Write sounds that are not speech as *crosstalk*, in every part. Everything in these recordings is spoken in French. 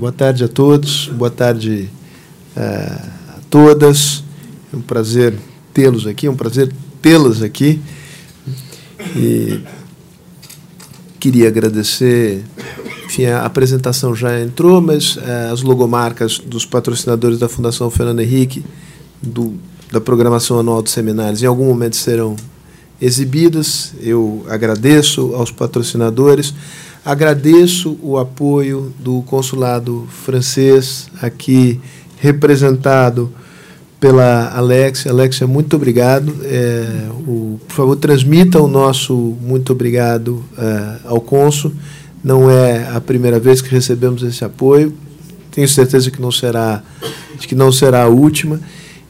Boa tarde a todos, boa tarde uh, a todas. É um prazer tê-los aqui, é um prazer tê-las aqui. E queria agradecer, enfim, a apresentação já entrou, mas uh, as logomarcas dos patrocinadores da Fundação Fernando Henrique, do, da programação anual de seminários, em algum momento serão exibidas. Eu agradeço aos patrocinadores. Agradeço o apoio do consulado francês aqui representado pela Alexia. Alexia, muito obrigado. É, o, por favor, transmita o nosso muito obrigado é, ao cônsul. Não é a primeira vez que recebemos esse apoio. Tenho certeza que não será, que não será a última.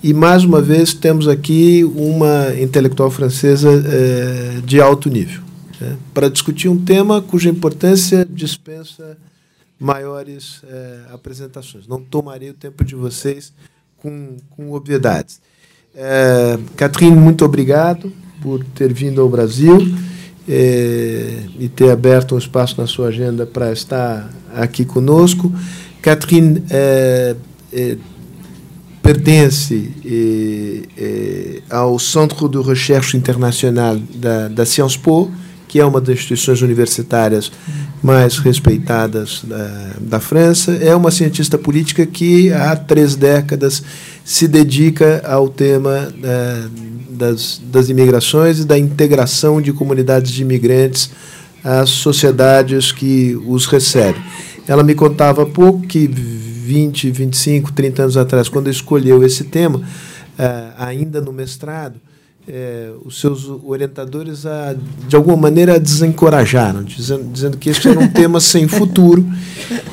E mais uma vez temos aqui uma intelectual francesa é, de alto nível né, para discutir um tema cuja importância dispensa maiores é, apresentações. Não tomarei o tempo de vocês com, com obviedades. É, Catherine, muito obrigado por ter vindo ao Brasil é, e ter aberto um espaço na sua agenda para estar aqui conosco. Catherine é, é, pertence é, ao Centro de Recherche Internacional da, da Sciences Po, que é uma das instituições universitárias mais respeitadas da, da França. É uma cientista política que há três décadas se dedica ao tema uh, das, das imigrações e da integração de comunidades de imigrantes às sociedades que os recebem. Ela me contava há pouco que 20, 25, 30 anos atrás, quando escolheu esse tema, uh, ainda no mestrado, é, os seus orientadores a, de alguma maneira, desencorajaram, dizendo, dizendo que esse era um tema sem futuro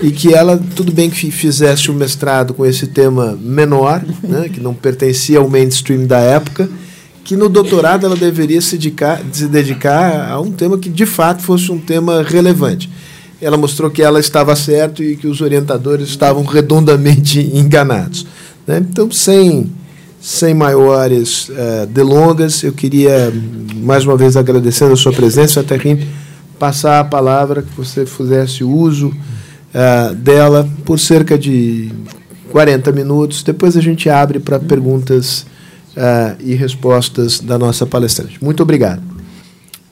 e que ela, tudo bem que fizesse o mestrado com esse tema menor, né, que não pertencia ao mainstream da época, que no doutorado ela deveria se dedicar, se dedicar a um tema que de fato fosse um tema relevante. Ela mostrou que ela estava certo e que os orientadores estavam redondamente enganados. Né? Então, sem sem maiores uh, delongas, eu queria, mais uma vez, agradecendo a sua presença, Terrim, passar a palavra, que você fizesse uso uh, dela por cerca de 40 minutos. Depois a gente abre para perguntas uh, e respostas da nossa palestrante. Muito obrigado.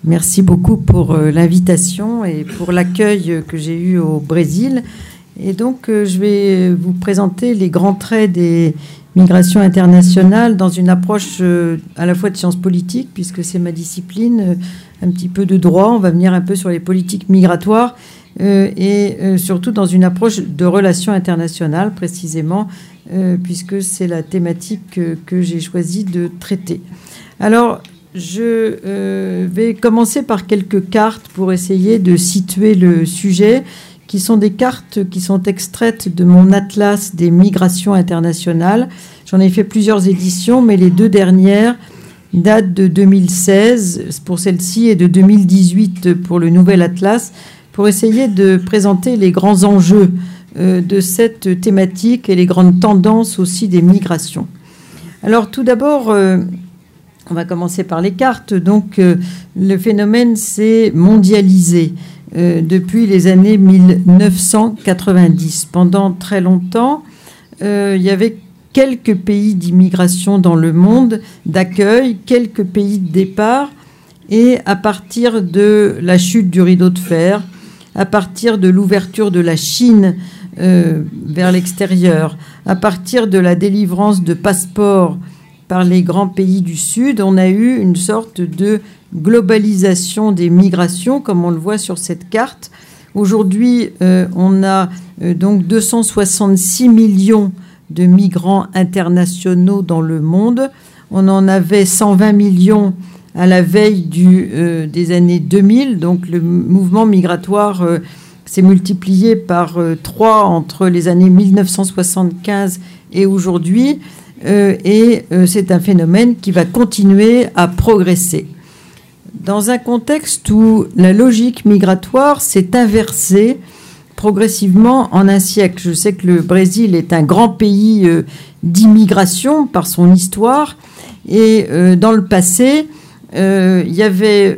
Merci beaucoup pour l'invitation et pour l'accueil que j'ai eu au Brésil. Et donc, euh, je vais vous présenter les grands traits des migration internationale dans une approche euh, à la fois de sciences politiques, puisque c'est ma discipline, euh, un petit peu de droit, on va venir un peu sur les politiques migratoires, et surtout dans une approche de relations internationales, précisément, puisque c'est la thématique que, j'ai choisi de traiter. Alors, je vais commencer par quelques cartes pour essayer de situer le sujet qui sont des cartes qui sont extraites de mon atlas des migrations internationales. J'en ai fait plusieurs éditions, mais les deux dernières datent de 2016 pour celle-ci et de 2018 pour le nouvel atlas, pour essayer de présenter les grands enjeux euh, de cette thématique et les grandes tendances aussi des migrations. Alors tout d'abord, euh, on va commencer par les cartes. Donc euh, le phénomène s'est mondialisé. Euh, depuis les années 1990. Pendant très longtemps, euh, il y avait quelques pays d'immigration dans le monde, d'accueil, quelques pays de départ, et à partir de la chute du rideau de fer, à partir de l'ouverture de la Chine euh, vers l'extérieur, à partir de la délivrance de passeports par les grands pays du Sud, on a eu une sorte de globalisation des migrations, comme on le voit sur cette carte. Aujourd'hui, euh, on a euh, donc 266 millions de migrants internationaux dans le monde. On en avait 120 millions à la veille euh, des années 2000. Donc le mouvement migratoire s'est multiplié par 3 entre les années 1975 et aujourd'hui. Et c'est un phénomène qui va continuer à progresser. Dans un contexte où la logique migratoire s'est inversée progressivement en un siècle. Je sais que le Brésil est un grand pays euh, d'immigration par son histoire. Et euh, dans le passé, euh, il y avait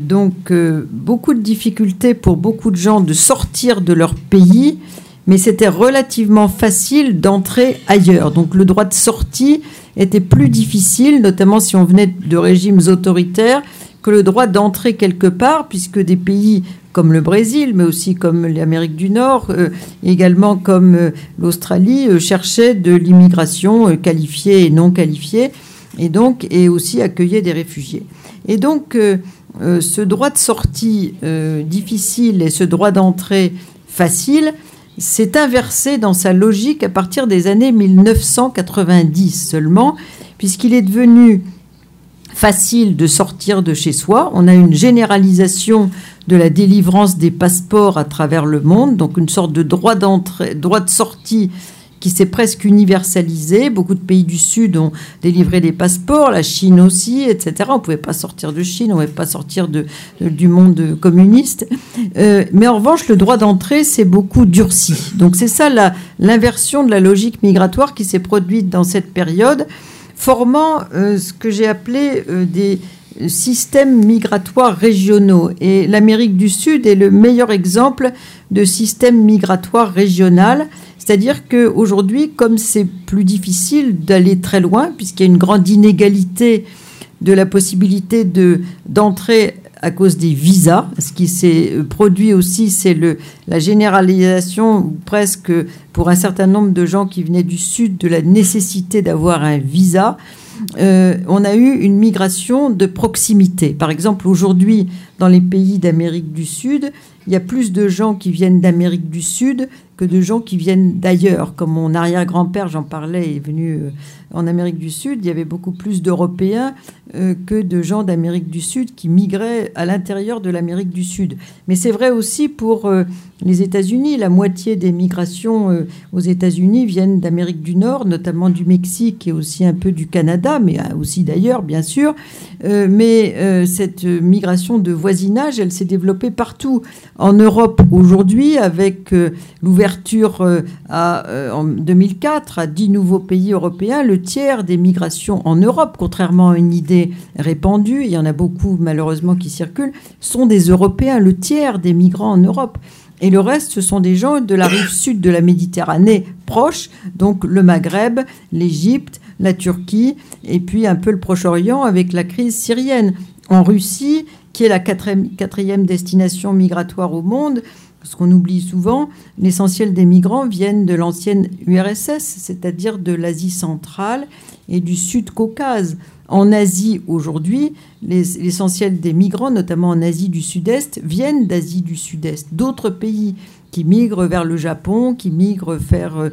donc beaucoup de difficultés pour beaucoup de gens de sortir de leur pays mais c'était relativement facile d'entrer ailleurs. Donc le droit de sortie était plus difficile, notamment si on venait de régimes autoritaires, que le droit d'entrer quelque part, puisque des pays comme le Brésil, mais aussi comme l'Amérique du Nord, euh, également comme euh, l'Australie, euh, cherchaient de l'immigration qualifiée et non qualifiée, et donc et aussi accueillaient des réfugiés. Et donc ce droit de sortie difficile et ce droit d'entrée facile s'est inversé dans sa logique à partir des années 1990 seulement, puisqu'il est devenu facile de sortir de chez soi. On a une généralisation de la délivrance des passeports à travers le monde, donc une sorte de droit d'entrée, droit de sortie qui s'est presque universalisé. Beaucoup de pays du Sud ont délivré des passeports, la Chine aussi, etc. On ne pouvait pas sortir de Chine, on ne pouvait pas sortir de, du monde communiste. Euh, mais en revanche, le droit d'entrée s'est beaucoup durci. Donc c'est ça l'inversion de la logique migratoire qui s'est produite dans cette période, formant euh, ce que j'ai appelé euh, des systèmes migratoires régionaux. Et l'Amérique du Sud est le meilleur exemple de système migratoire régional c'est-à-dire qu'aujourd'hui, comme c'est plus difficile d'aller très loin, puisqu'il y a une grande inégalité de la possibilité de, d'entrer à cause des visas, ce qui s'est produit aussi, c'est le, la généralisation, presque pour un certain nombre de gens qui venaient du Sud, de la nécessité d'avoir un visa. Euh, on a eu une migration de proximité. Par exemple, aujourd'hui, dans les pays d'Amérique du Sud, il y a plus de gens qui viennent d'Amérique du Sud que de gens qui viennent d'ailleurs. Comme mon arrière-grand-père, j'en parlais, est venu euh, en Amérique du Sud, il y avait beaucoup plus d'Européens euh, que de gens d'Amérique du Sud qui migraient à l'intérieur de l'Amérique du Sud. Mais c'est vrai aussi pour euh, les États-Unis. La moitié des migrations aux États-Unis viennent d'Amérique du Nord, notamment du Mexique et aussi un peu du Canada, mais aussi d'ailleurs, bien sûr. mais cette migration de voisinage, elle s'est développée partout. En Europe aujourd'hui, avec l'ouverture ouverture euh, euh, en 2004 à dix nouveaux pays européens, le tiers des migrations en Europe, contrairement à une idée répandue, il y en a beaucoup malheureusement qui circulent, sont des Européens, le tiers des migrants en Europe. Et le reste, ce sont des gens de la rive *coughs* sud de la Méditerranée proche, donc le Maghreb, l'Égypte, la Turquie, et puis un peu le Proche-Orient avec la crise syrienne. En Russie, qui est la quatrième destination migratoire au monde, ce qu'on oublie souvent, l'essentiel des migrants viennent de l'ancienne URSS, c'est-à-dire de l'Asie centrale et du Sud-Caucase. En Asie, aujourd'hui, l'essentiel des migrants, notamment en Asie du Sud-Est, viennent d'Asie du Sud-Est. D'autres pays qui migrent vers le Japon, qui migrent vers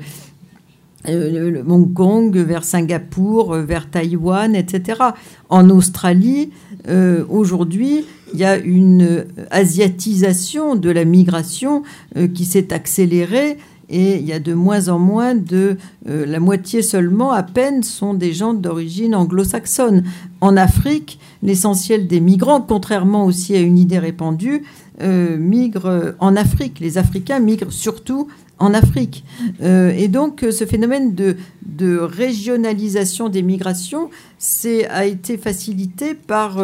euh, Hong Kong, vers Singapour, euh, vers Taïwan, etc. En Australie, euh, aujourd'hui, il y a une asiatisation de la migration euh, qui s'est accélérée et il y a de moins en moins de... Euh, la moitié seulement, à peine, sont des gens d'origine anglo-saxonne. En Afrique, l'essentiel des migrants, contrairement aussi à une idée répandue, euh, migrent en Afrique. Les Africains migrent surtout en Afrique. et donc, ce phénomène de, régionalisation des migrations a été facilité par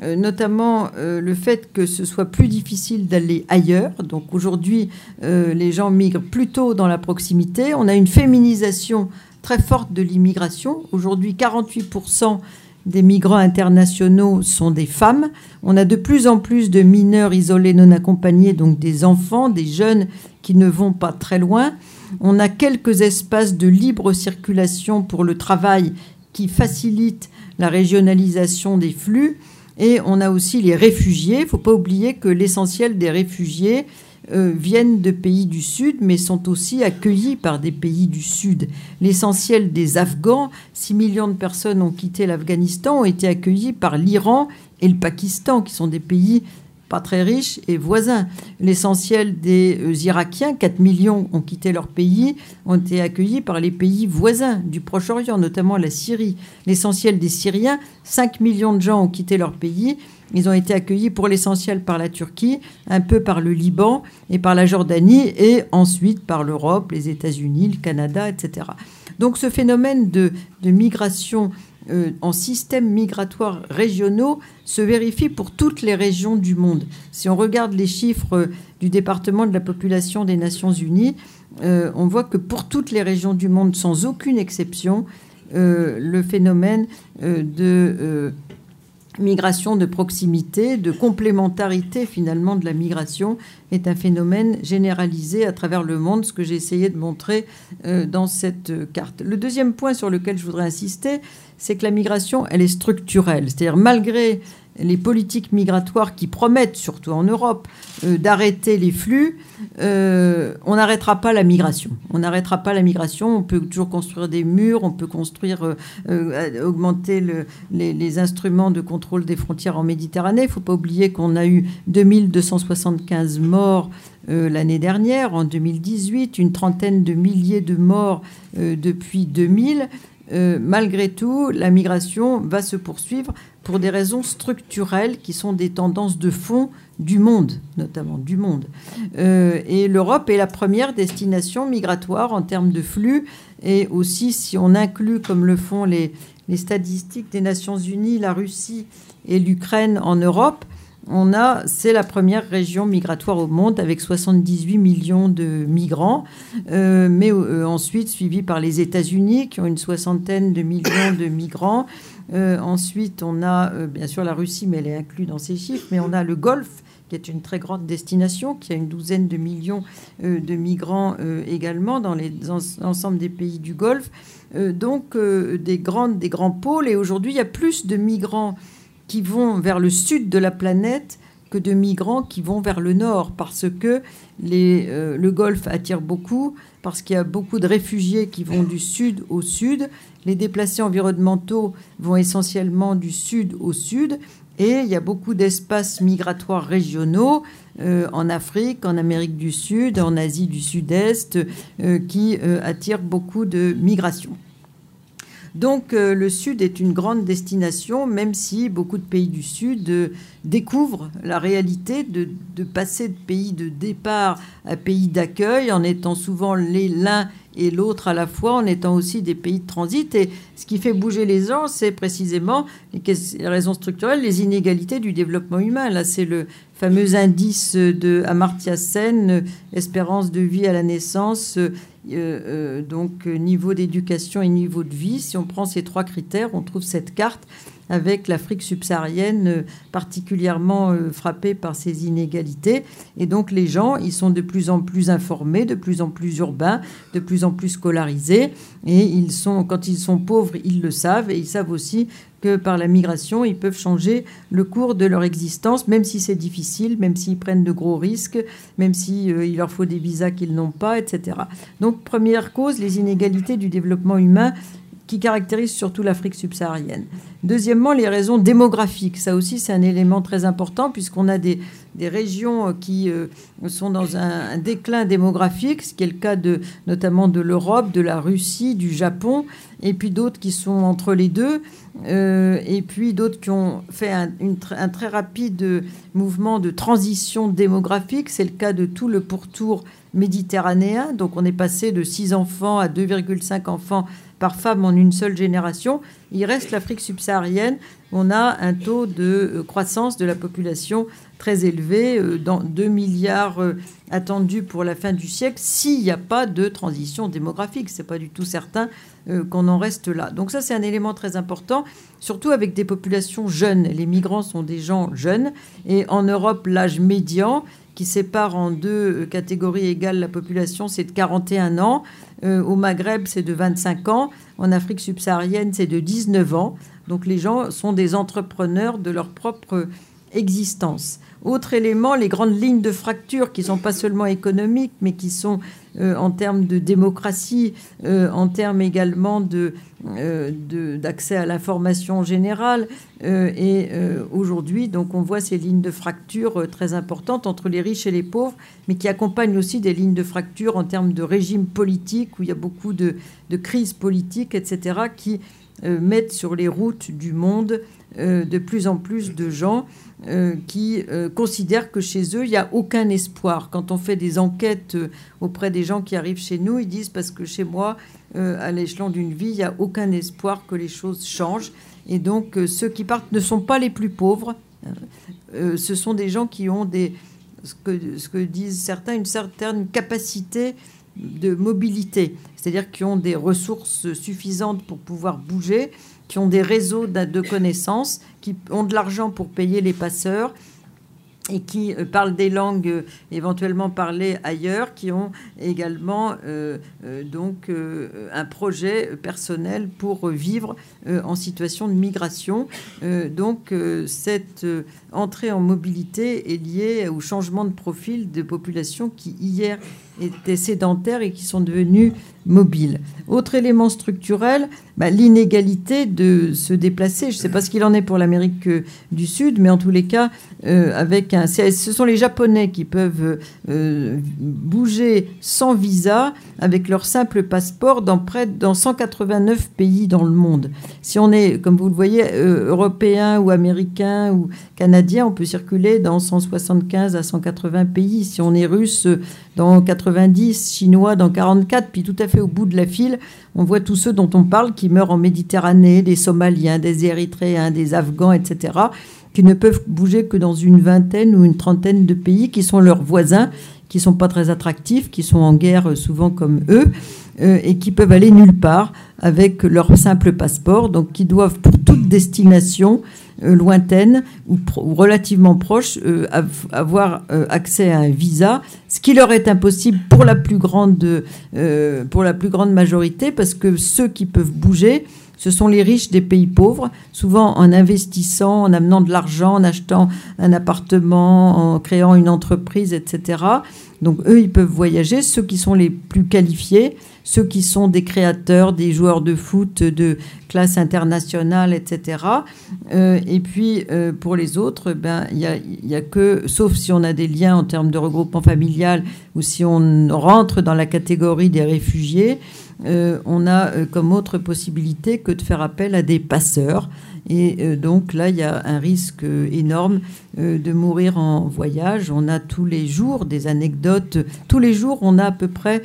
euh, notamment euh, le fait que ce soit plus difficile d'aller ailleurs. Donc aujourd'hui, euh, les gens migrent plutôt dans la proximité. On a une féminisation très forte de l'immigration. Aujourd'hui, 48% des migrants internationaux sont des femmes. On a de plus en plus de mineurs isolés non accompagnés, donc des enfants, des jeunes qui ne vont pas très loin. On a quelques espaces de libre circulation pour le travail qui facilitent la régionalisation des flux. Et on a aussi les réfugiés. Il ne faut pas oublier que l'essentiel des réfugiés euh, viennent de pays du Sud, mais sont aussi accueillis par des pays du Sud. L'essentiel des Afghans, 6 millions de personnes ont quitté l'Afghanistan, ont été accueillis par l'Iran et le Pakistan, qui sont des pays pas très riches et voisins. L'essentiel des euh, Irakiens, 4 millions, ont quitté leur pays, ont été accueillis par les pays voisins du Proche-Orient, notamment la Syrie. L'essentiel des Syriens, 5 millions de gens ont quitté leur pays. Ils ont été accueillis pour l'essentiel par la Turquie, un peu par le Liban et par la Jordanie, et ensuite par l'Europe, les États-Unis, le Canada, etc. Donc ce phénomène de, de migration euh, en systèmes migratoires régionaux se vérifie pour toutes les régions du monde. Si on regarde les chiffres du département de la population des Nations Unies, on voit que pour toutes les régions du monde, sans aucune exception, le phénomène de migration de proximité, de complémentarité finalement de la migration est un phénomène généralisé à travers le monde, ce que j'ai essayé de montrer euh, dans cette carte. Le deuxième point sur lequel je voudrais insister, c'est que la migration, elle est structurelle. C'est-à-dire malgré les politiques migratoires qui promettent, surtout en Europe, euh, d'arrêter les flux, euh, on n'arrêtera pas la migration. On n'arrêtera pas la migration. On peut toujours construire des murs, on peut construire, euh, augmenter les, instruments de contrôle des frontières en Méditerranée. Il ne faut pas oublier qu'on a eu 2275 morts l'année dernière, en 2018, une trentaine de milliers de morts depuis 2000. Malgré tout, la migration va se poursuivre pour des raisons structurelles qui sont des tendances de fond du monde, notamment du monde. Euh, et l'Europe est la première destination migratoire en termes de flux. Et aussi, si on inclut, comme le font les, les statistiques des Nations Unies, la Russie et l'Ukraine en Europe, on a, c'est la première région migratoire au monde avec 78 millions de migrants, euh, mais euh, ensuite suivi par les États-Unis qui ont une soixantaine de millions de migrants, euh, ensuite, on a bien sûr la Russie, mais elle est inclue dans ces chiffres, mais on a le Golfe qui est une très grande destination, qui a une douzaine de millions de migrants également dans l'ensemble des pays du Golfe. donc des, grandes, des grands pôles. Et aujourd'hui, il y a plus de migrants qui vont vers le sud de la planète que de migrants qui vont vers le nord, parce que les, le Golfe attire beaucoup, parce qu'il y a beaucoup de réfugiés qui vont du sud au sud, les déplacés environnementaux vont essentiellement du sud au sud. Et il y a beaucoup d'espaces migratoires régionaux euh, en Afrique, en Amérique du Sud, en Asie du Sud-Est, euh, qui euh, attirent beaucoup de migrations. Donc le Sud est une grande destination, même si beaucoup de pays du Sud découvrent la réalité de, passer de pays de départ à pays d'accueil en étant souvent l'un et l'autre à la fois en étant aussi des pays de transit. Et ce qui fait bouger les gens, c'est précisément les raisons structurelles, les inégalités du développement humain. Là, c'est le fameux indice de Amartya Sen, espérance de vie à la naissance, euh, euh, donc niveau d'éducation et niveau de vie. Si on prend ces trois critères, on trouve cette carte avec l'Afrique subsaharienne euh, particulièrement euh, frappée par ces inégalités. Et donc les gens, ils sont de plus en plus informés, de plus en plus urbains, de plus en plus scolarisés. Et ils sont, quand ils sont pauvres, ils le savent. Et ils savent aussi que par la migration, ils peuvent changer le cours de leur existence, même si c'est difficile, même s'ils prennent de gros risques, même s'il si, euh, leur faut des visas qu'ils n'ont pas, etc. Donc, première cause, les inégalités du développement humain qui caractérise surtout l'Afrique subsaharienne. Deuxièmement, les raisons démographiques. Ça aussi, c'est un élément très important puisqu'on a des, des, régions qui euh, sont dans un, déclin démographique, ce qui est le cas de, notamment de l'Europe, de la Russie, du Japon, et puis d'autres qui sont entre les deux, euh, et puis d'autres qui ont fait un, un, très rapide mouvement de transition démographique. C'est le cas de tout le pourtour méditerranéen. Donc on est passé de 6 enfants à 2,5 enfants par femme en une seule génération. Il reste l'Afrique subsaharienne. On a un taux de euh, croissance de la population très élevé, euh, dans 2 milliards euh, attendus pour la fin du siècle, s'il n'y a pas de transition démographique. Ce n'est pas du tout certain qu'on en reste là. Donc ça, c'est un élément très important, surtout avec des populations jeunes. Les migrants sont des gens jeunes. Et en Europe, l'âge médian qui sépare en deux catégories égales la population, c'est de 41 ans. Euh, au Maghreb, c'est de 25 ans. En Afrique subsaharienne, c'est de 19 ans. Donc les gens sont des entrepreneurs de leur propre existence. Autre élément, les grandes lignes de fracture qui ne sont pas seulement économiques, mais qui sont euh, en termes de démocratie, euh, en termes également euh, de, d'accès à l'information générale. et aujourd'hui, donc, on voit ces lignes de fracture très importantes entre les riches et les pauvres, mais qui accompagnent aussi des lignes de fracture en termes de régime politique, où il y a beaucoup de, de crises politiques, etc., qui mettent sur les routes du monde de plus en plus de gens euh, qui euh, considèrent que chez eux, il n'y a aucun espoir. Quand on fait des enquêtes euh, auprès des gens qui arrivent chez nous, ils disent parce que chez moi, à l'échelon d'une vie, il n'y a aucun espoir que les choses changent. Et donc, ceux qui partent ne sont pas les plus pauvres. ce sont des gens qui ont des, ce que, ce que disent certains, une certaine capacité de mobilité, c'est-à-dire qui ont des ressources suffisantes pour pouvoir bouger, qui ont des réseaux de connaissances, qui ont de l'argent pour payer les passeurs et qui euh, parlent des langues euh, éventuellement parlées ailleurs, qui ont également euh, donc un projet personnel pour vivre en situation de migration. donc cette entrée en mobilité est liée au changement de profil de populations qui hier étaient sédentaires et qui sont devenues mobiles. Autre élément structurel, bah, l'inégalité de se déplacer. Je ne sais pas ce qu'il en est pour l'Amérique du Sud, mais en tous les cas, euh, avec un, ce sont les Japonais qui peuvent euh, bouger sans visa avec leur simple passeport dans près dans 189 pays dans le monde. Si on est, comme vous le voyez, euh, européen ou américain ou canadien, on peut circuler dans 175 à 180 pays. Si on est russe, dans 90, chinois dans 44, puis tout à fait au bout de la file, on voit tous ceux dont on parle qui meurent en Méditerranée, des Somaliens, des Érythréens, des Afghans, etc., qui ne peuvent bouger que dans une vingtaine ou une trentaine de pays qui sont leurs voisins, qui sont pas très attractifs, qui sont en guerre souvent comme eux, euh, et qui peuvent aller nulle part avec leur simple passeport, donc qui doivent pour toute destination euh, lointaine ou, relativement proche euh, avoir accès à un visa, ce qui leur est impossible pour la plus grande, pour la plus grande majorité, parce que ceux qui peuvent bouger, ce sont les riches des pays pauvres, souvent en investissant, en amenant de l'argent, en achetant un appartement, en créant une entreprise, etc. Donc eux, ils peuvent voyager. Ceux qui sont les plus qualifiés, ceux qui sont des créateurs, des joueurs de foot de classe internationale, etc. Euh, et puis euh, pour les autres, ben il y a, que, sauf si on a des liens en termes de regroupement familial ou si on rentre dans la catégorie des réfugiés, euh, on a comme autre possibilité que de faire appel à des passeurs. Et donc là, il y a un risque énorme de mourir en voyage. On a tous les jours des anecdotes. Tous les jours, on a à peu près,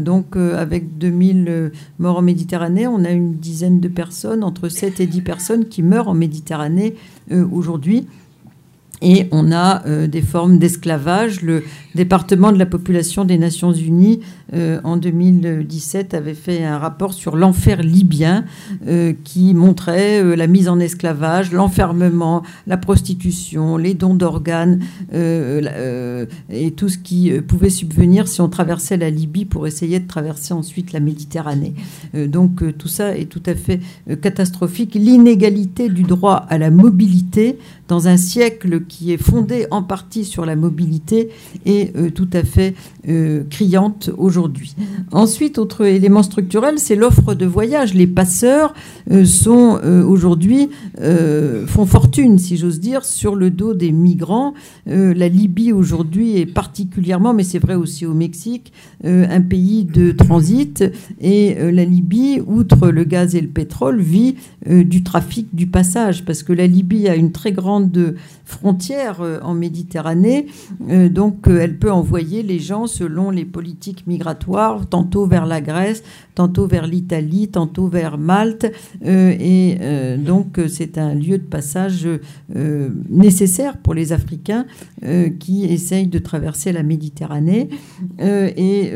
donc avec 2000 morts en Méditerranée, on a une dizaine de personnes, entre 7 et 10 personnes qui meurent en Méditerranée aujourd'hui. Et on a des formes d'esclavage. Le département de la population des Nations Unies euh, en 2017 avait fait un rapport sur l'enfer libyen euh, qui montrait euh, la mise en esclavage, l'enfermement, la prostitution, les dons d'organes et tout ce qui pouvait subvenir si on traversait la Libye pour essayer de traverser ensuite la Méditerranée. donc tout ça est tout à fait catastrophique. L'inégalité du droit à la mobilité dans un siècle qui est fondé en partie sur la mobilité est tout à fait criante aujourd'hui Ensuite, autre élément structurel, c'est l'offre de voyage. Les passeurs euh, sont euh, aujourd'hui euh, font fortune, si j'ose dire, sur le dos des migrants. la Libye aujourd'hui est particulièrement, mais c'est vrai aussi au Mexique, un pays de transit. Et la Libye, outre le gaz et le pétrole, vit du trafic du passage, parce que la Libye a une très grande frontière en Méditerranée, donc elle peut envoyer les gens selon les politiques migratoires tantôt vers la Grèce, tantôt vers l'Italie, tantôt vers Malte. Euh, et euh, donc c'est un lieu de passage euh, nécessaire pour les Africains qui essayent de traverser la Méditerranée. et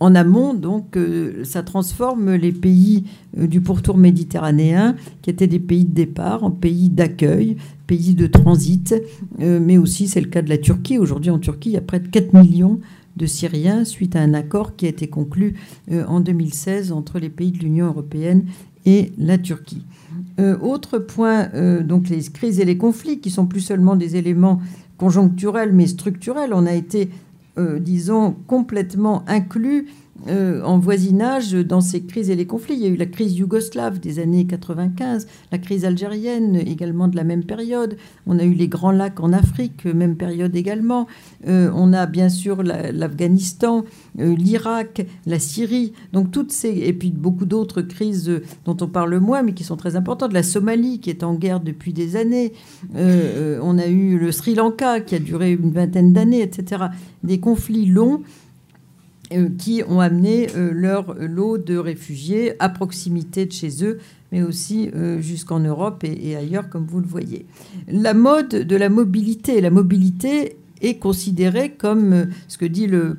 en amont, donc, ça transforme les pays du pourtour méditerranéen, qui étaient des pays de départ, en pays d'accueil, pays de transit, mais aussi c'est le cas de la Turquie. Aujourd'hui, en Turquie, il y a près de 4 millions de Syriens suite à un accord qui a été conclu euh, en 2016 entre les pays de l'Union européenne et la Turquie. Euh, autre point, euh, donc les crises et les conflits, qui sont plus seulement des éléments conjoncturels, mais structurels. On a été, disons, complètement inclus euh, en voisinage dans ces crises et les conflits. Il y a eu la crise yougoslave des années 95, la crise algérienne également de la même période. On a eu les Grands Lacs en Afrique, même période également. Euh, on a bien sûr l'Afghanistan, euh, l'Irak, la Syrie. Donc toutes ces et puis beaucoup d'autres crises dont on parle moins, mais qui sont très importantes. La Somalie qui est en guerre depuis des années. on a eu le Sri Lanka qui a duré une vingtaine d'années, etc. Des conflits longs euh, qui ont amené euh, leur lot de réfugiés à proximité de chez eux, mais aussi euh, jusqu'en Europe et, ailleurs, comme vous le voyez. La mode de la mobilité, la mobilité est considéré comme, euh, ce que dit le,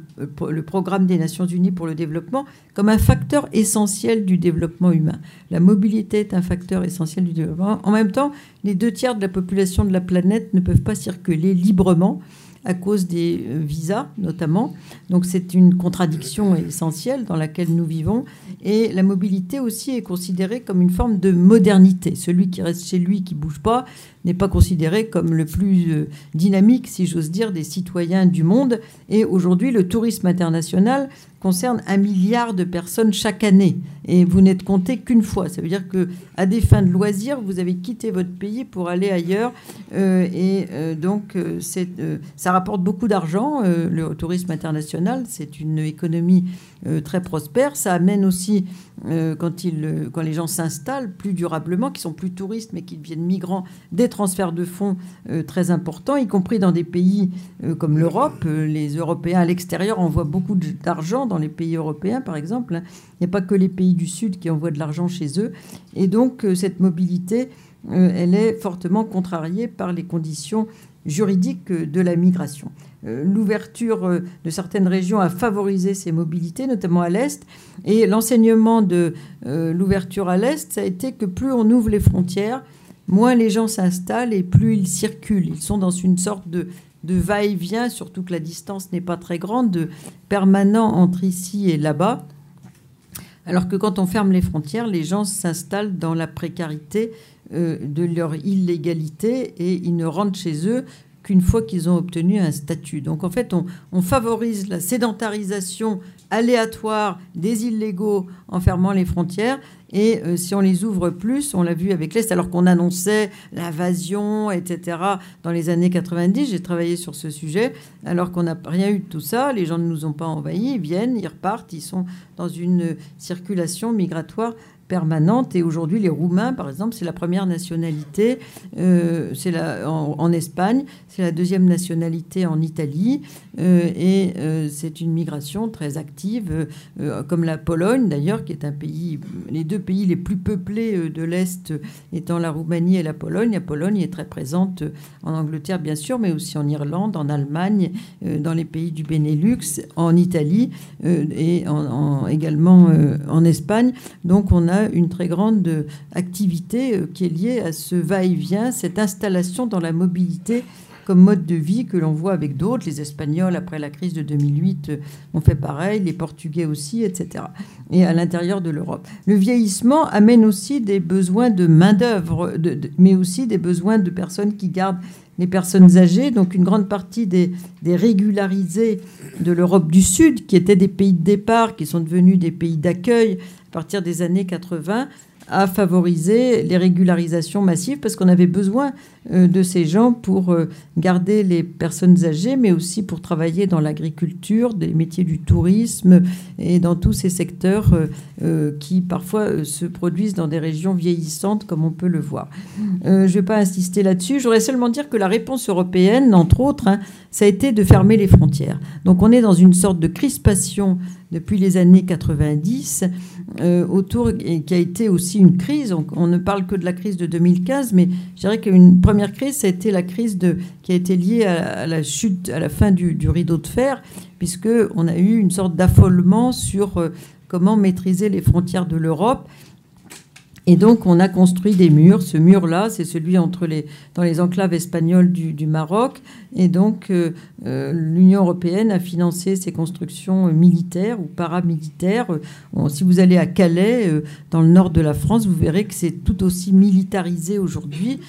programme des Nations Unies pour le développement, comme un facteur essentiel du développement humain. La mobilité est un facteur essentiel du développement. En même temps, les deux tiers de la population de la planète ne peuvent pas circuler librement à cause des euh, visas notamment. Donc c'est une contradiction essentielle dans laquelle nous vivons. Et la mobilité aussi est considérée comme une forme de modernité. Celui qui reste chez lui, qui bouge pas, n'est pas considéré comme le plus euh, dynamique, si j'ose dire, des citoyens du monde. Et aujourd'hui, le tourisme international concerne un milliard de personnes chaque année. Et vous n'êtes compté qu'une fois. Ça veut dire que à des fins de loisirs, vous avez quitté votre pays pour aller ailleurs. Euh, et euh, donc, c'est, ça rapporte beaucoup d'argent. le tourisme international, c'est une économie très prospère. Ça amène aussi, quand, il, quand les gens s'installent plus durablement, qui sont plus touristes, mais qui deviennent migrants, des transferts de fonds euh, très importants, y compris dans des pays euh, comme l'Europe. Euh, les Européens à l'extérieur envoient beaucoup d'argent dans les pays européens, par exemple. Hein. Il n'y a pas que les pays du Sud qui envoient de l'argent chez eux. Et donc, cette mobilité, elle est fortement contrariée par les conditions juridiques de la migration. L'ouverture de certaines régions a favorisé ces mobilités, notamment à l'Est. Et l'enseignement de l'ouverture à l'Est, ça a été que plus on ouvre les frontières, moins les gens s'installent et plus ils circulent. Ils sont dans une sorte de, va-et-vient, surtout que la distance n'est pas très grande, de permanent entre ici et là-bas. Alors que quand on ferme les frontières, les gens s'installent dans la précarité euh, de leur illégalité et ils ne rentrent chez eux qu'une fois qu'ils ont obtenu un statut. Donc en fait, on favorise la sédentarisation aléatoire des illégaux en fermant les frontières. Et euh, si on les ouvre plus, on l'a vu avec l'Est, alors qu'on annonçait l'invasion, etc., dans les années 90, j'ai travaillé sur ce sujet, alors qu'on n'a rien eu de tout ça, les gens ne nous ont pas envahis, ils viennent, ils repartent, ils sont dans une circulation migratoire permanente. Et aujourd'hui, les Roumains, par exemple, c'est la première nationalité euh, en, Espagne, c'est la deuxième nationalité en Italie, et euh, c'est une migration très active, comme la Pologne d'ailleurs, qui est un pays, les deux pays les plus peuplés de l'Est étant la Roumanie et la Pologne. La Pologne est très présente en Angleterre, bien sûr, mais aussi en Irlande, en Allemagne, dans les pays du Benelux, en Italie et en, également en Espagne. Donc on a une très grande activité euh, qui est liée à ce va-et-vient, cette installation dans la mobilité comme mode de vie que l'on voit avec d'autres. Les Espagnols, après la crise de 2008, euh, ont fait pareil, les Portugais aussi, etc. Et à l'intérieur de l'Europe. Le vieillissement amène aussi des besoins de main-d'œuvre, mais aussi des besoins de personnes qui gardent les personnes âgées. Donc une grande partie des, des régularisés de l'Europe du Sud, qui étaient des pays de départ, qui sont devenus des pays d'accueil, à partir des années 80 à favoriser les régularisations massives parce qu'on avait besoin euh, de ces gens pour euh, garder les personnes âgées, mais aussi pour travailler dans l'agriculture, des métiers du tourisme et dans tous ces secteurs euh, qui parfois se produisent dans des régions vieillissantes, comme on peut le voir. je ne vais pas insister là-dessus. Je voudrais seulement dire que la réponse européenne, entre autres, hein, ça a été de fermer les frontières. Donc on est dans une sorte de crispation depuis les années 90 euh, autour qui a été aussi une crise. On, ne parle que de la crise de 2015, mais je dirais qu'une première crise, ça a été la crise de, qui a été liée à, la chute, à la fin du, rideau de fer, puisque on a eu une sorte d'affolement sur euh, comment maîtriser les frontières de l'Europe. Et donc, on a construit des murs. Ce mur-là, c'est celui entre les, dans les enclaves espagnoles du, Maroc. Et donc, euh, euh, l'Union européenne a financé ces constructions militaires ou paramilitaires. si vous allez à Calais, euh, dans le nord de la France, vous verrez que c'est tout aussi militarisé aujourd'hui,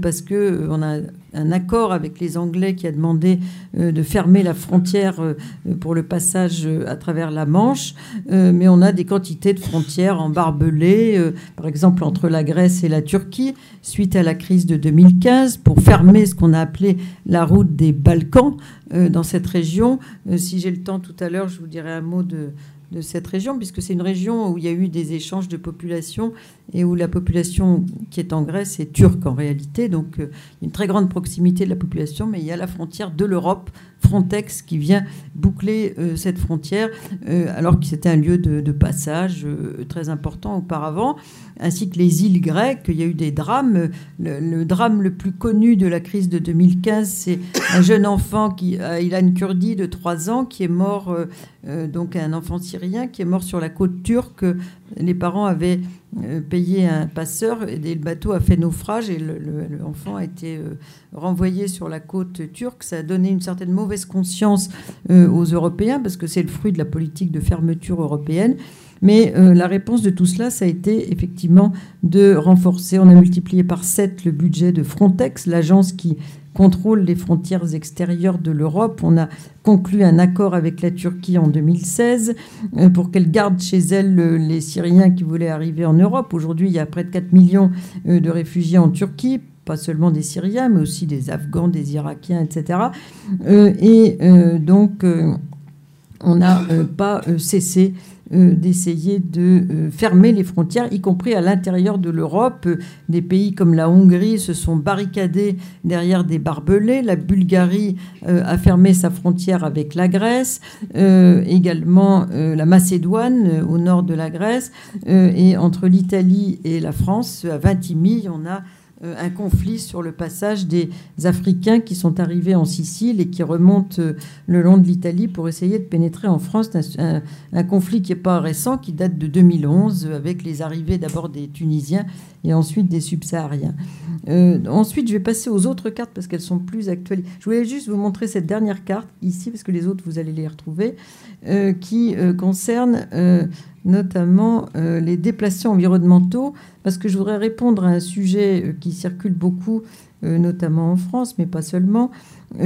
parce que on a un accord avec les Anglais qui a demandé euh, de fermer la frontière euh, pour le passage euh, à travers la Manche, mais on a des quantités de frontières en barbelés, par exemple entre la Grèce et la Turquie, suite à la crise de 2015, pour fermer ce qu'on a appelé la route des Balkans dans cette région. Si j'ai le temps tout à l'heure, je vous dirai un mot de, de cette région, puisque c'est une région où il y a eu des échanges de population et où la population qui est en Grèce est turque en réalité. Donc euh, une très grande proximité de la population, mais il y a la frontière de l'Europe Frontex qui vient boucler cette frontière, alors que c'était un lieu de, passage très important auparavant, ainsi que les îles grecques. Il y a eu des drames. Le, drame le plus connu de la crise de 2015, c'est un jeune enfant, qui, Ilan Kurdi, de 3 ans, qui est mort, donc un enfant syrien, qui est mort sur la côte turque. Les parents avaient euh, payé un passeur et le bateau a fait naufrage et l'enfant a été euh, renvoyé sur la côte turque. Ça a donné une certaine mauvaise conscience euh, aux Européens parce que c'est le fruit de la politique de fermeture européenne. Mais la réponse de tout cela, ça a été effectivement de renforcer. On a multiplié par 7 le budget de Frontex, l'agence qui contrôle les frontières extérieures de l'Europe. On a conclu un accord avec la Turquie en 2016 euh, pour qu'elle garde chez elle les Syriens qui voulaient arriver en Europe. Aujourd'hui, il y a près de 4 millions euh, de réfugiés en Turquie pas seulement des Syriens, mais aussi des Afghans, des Irakiens, etc. et euh, donc, on n'a pas cessé d'essayer de euh, fermer les frontières, y compris à l'intérieur de l'Europe. Des pays comme la Hongrie se sont barricadés derrière des barbelés. La Bulgarie euh, a fermé sa frontière avec la Grèce, également la Macédoine au nord de la Grèce, et entre l'Italie et la France, à Vintimille, on a euh, un conflit sur le passage des Africains qui sont arrivés en Sicile et qui remontent euh, le long de l'Italie pour essayer de pénétrer en France. Un, conflit qui n'est pas récent, qui date de 2011, avec les arrivées d'abord des Tunisiens et ensuite des Subsahariens. Euh, ensuite, je vais passer aux autres cartes parce qu'elles sont plus actuelles. Je voulais juste vous montrer cette dernière carte ici, parce que les autres, vous allez les retrouver, qui concerne notamment euh, les déplacements environnementaux, parce que je voudrais répondre à un sujet euh, qui circule beaucoup, euh, notamment en France, mais pas seulement,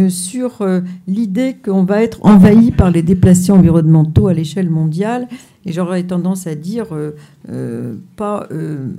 sur l'idée qu'on va être envahi par les déplacés environnementaux à l'échelle mondiale. Et j'aurais tendance à dire, pas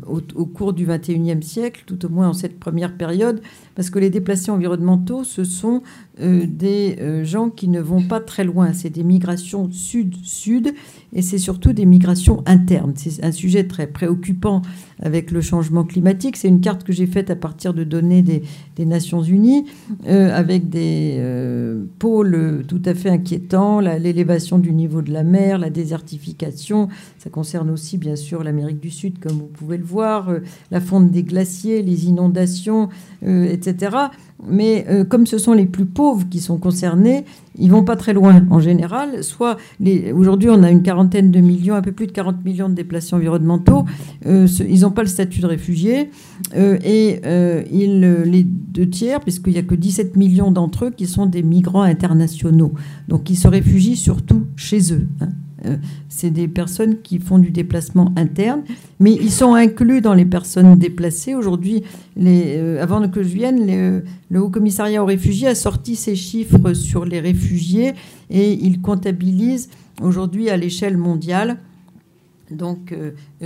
au, au, cours du XXIe siècle, tout au moins en cette première période, parce que les déplacés environnementaux, ce sont des gens qui ne vont pas très loin. C'est des migrations sud-sud et c'est surtout des migrations internes. C'est un sujet très préoccupant avec le changement climatique. C'est une carte que j'ai faite à partir de données des, Nations Unies, euh, avec des euh, pôles tout à fait inquiétants, l'élévation du niveau de la mer, la désertification. Ça concerne aussi, bien sûr, l'Amérique du Sud, comme vous pouvez le voir, euh, la fonte des glaciers, les inondations, etc. Mais comme ce sont les plus pauvres qui sont concernés, ils vont pas très loin en général. Soit aujourd'hui, on a une quarantaine de millions, un peu plus de 40 millions de déplacés environnementaux. Ils n'ont pas le statut de réfugiés. Et ils, les deux tiers, puisqu'il n'y a que 17 millions d'entre eux qui sont des migrants internationaux. Donc ils se réfugient surtout chez eux. Hein. Euh, c'est des personnes qui font du déplacement interne, mais ils sont inclus dans les personnes déplacées. Aujourd'hui, euh, avant que je vienne, le Haut Commissariat aux réfugiés a sorti ses chiffres sur les réfugiés et il comptabilise aujourd'hui à l'échelle mondiale donc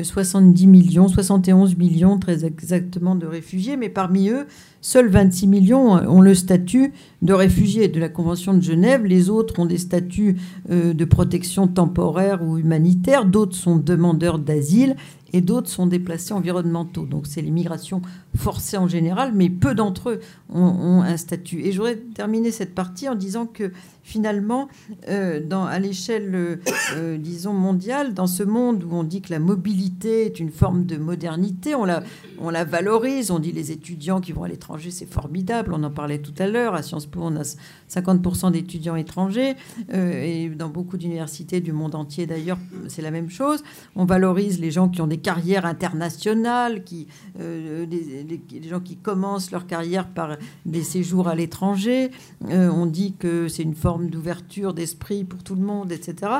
70 euh, millions, 71 millions très exactement de réfugiés, mais parmi eux, seuls 26 millions ont le statut de réfugiés de la Convention de Genève. Les autres ont des statuts euh, de protection temporaire ou humanitaire, d'autres sont demandeurs d'asile et d'autres sont déplacés environnementaux. Donc c'est les migrations forcées en général, mais peu d'entre eux ont, un statut. Et j'aurais terminé cette partie en disant que finalement, euh, dans, à l'échelle, euh, disons, mondiale, dans ce monde où on dit que la mobilité est une forme de modernité, on la, on la valorise, on dit les étudiants qui vont à l'étranger, c'est formidable, on en parlait tout à l'heure, à Sciences Po, on a 50% d'étudiants étrangers, euh, et dans beaucoup d'universités du monde entier d'ailleurs, c'est la même chose. On valorise les gens qui ont des carrières internationales, qui, les, gens qui commencent leur carrière par des séjours à l'étranger. on dit que c'est une forme d'ouverture d'esprit pour tout le monde, etc.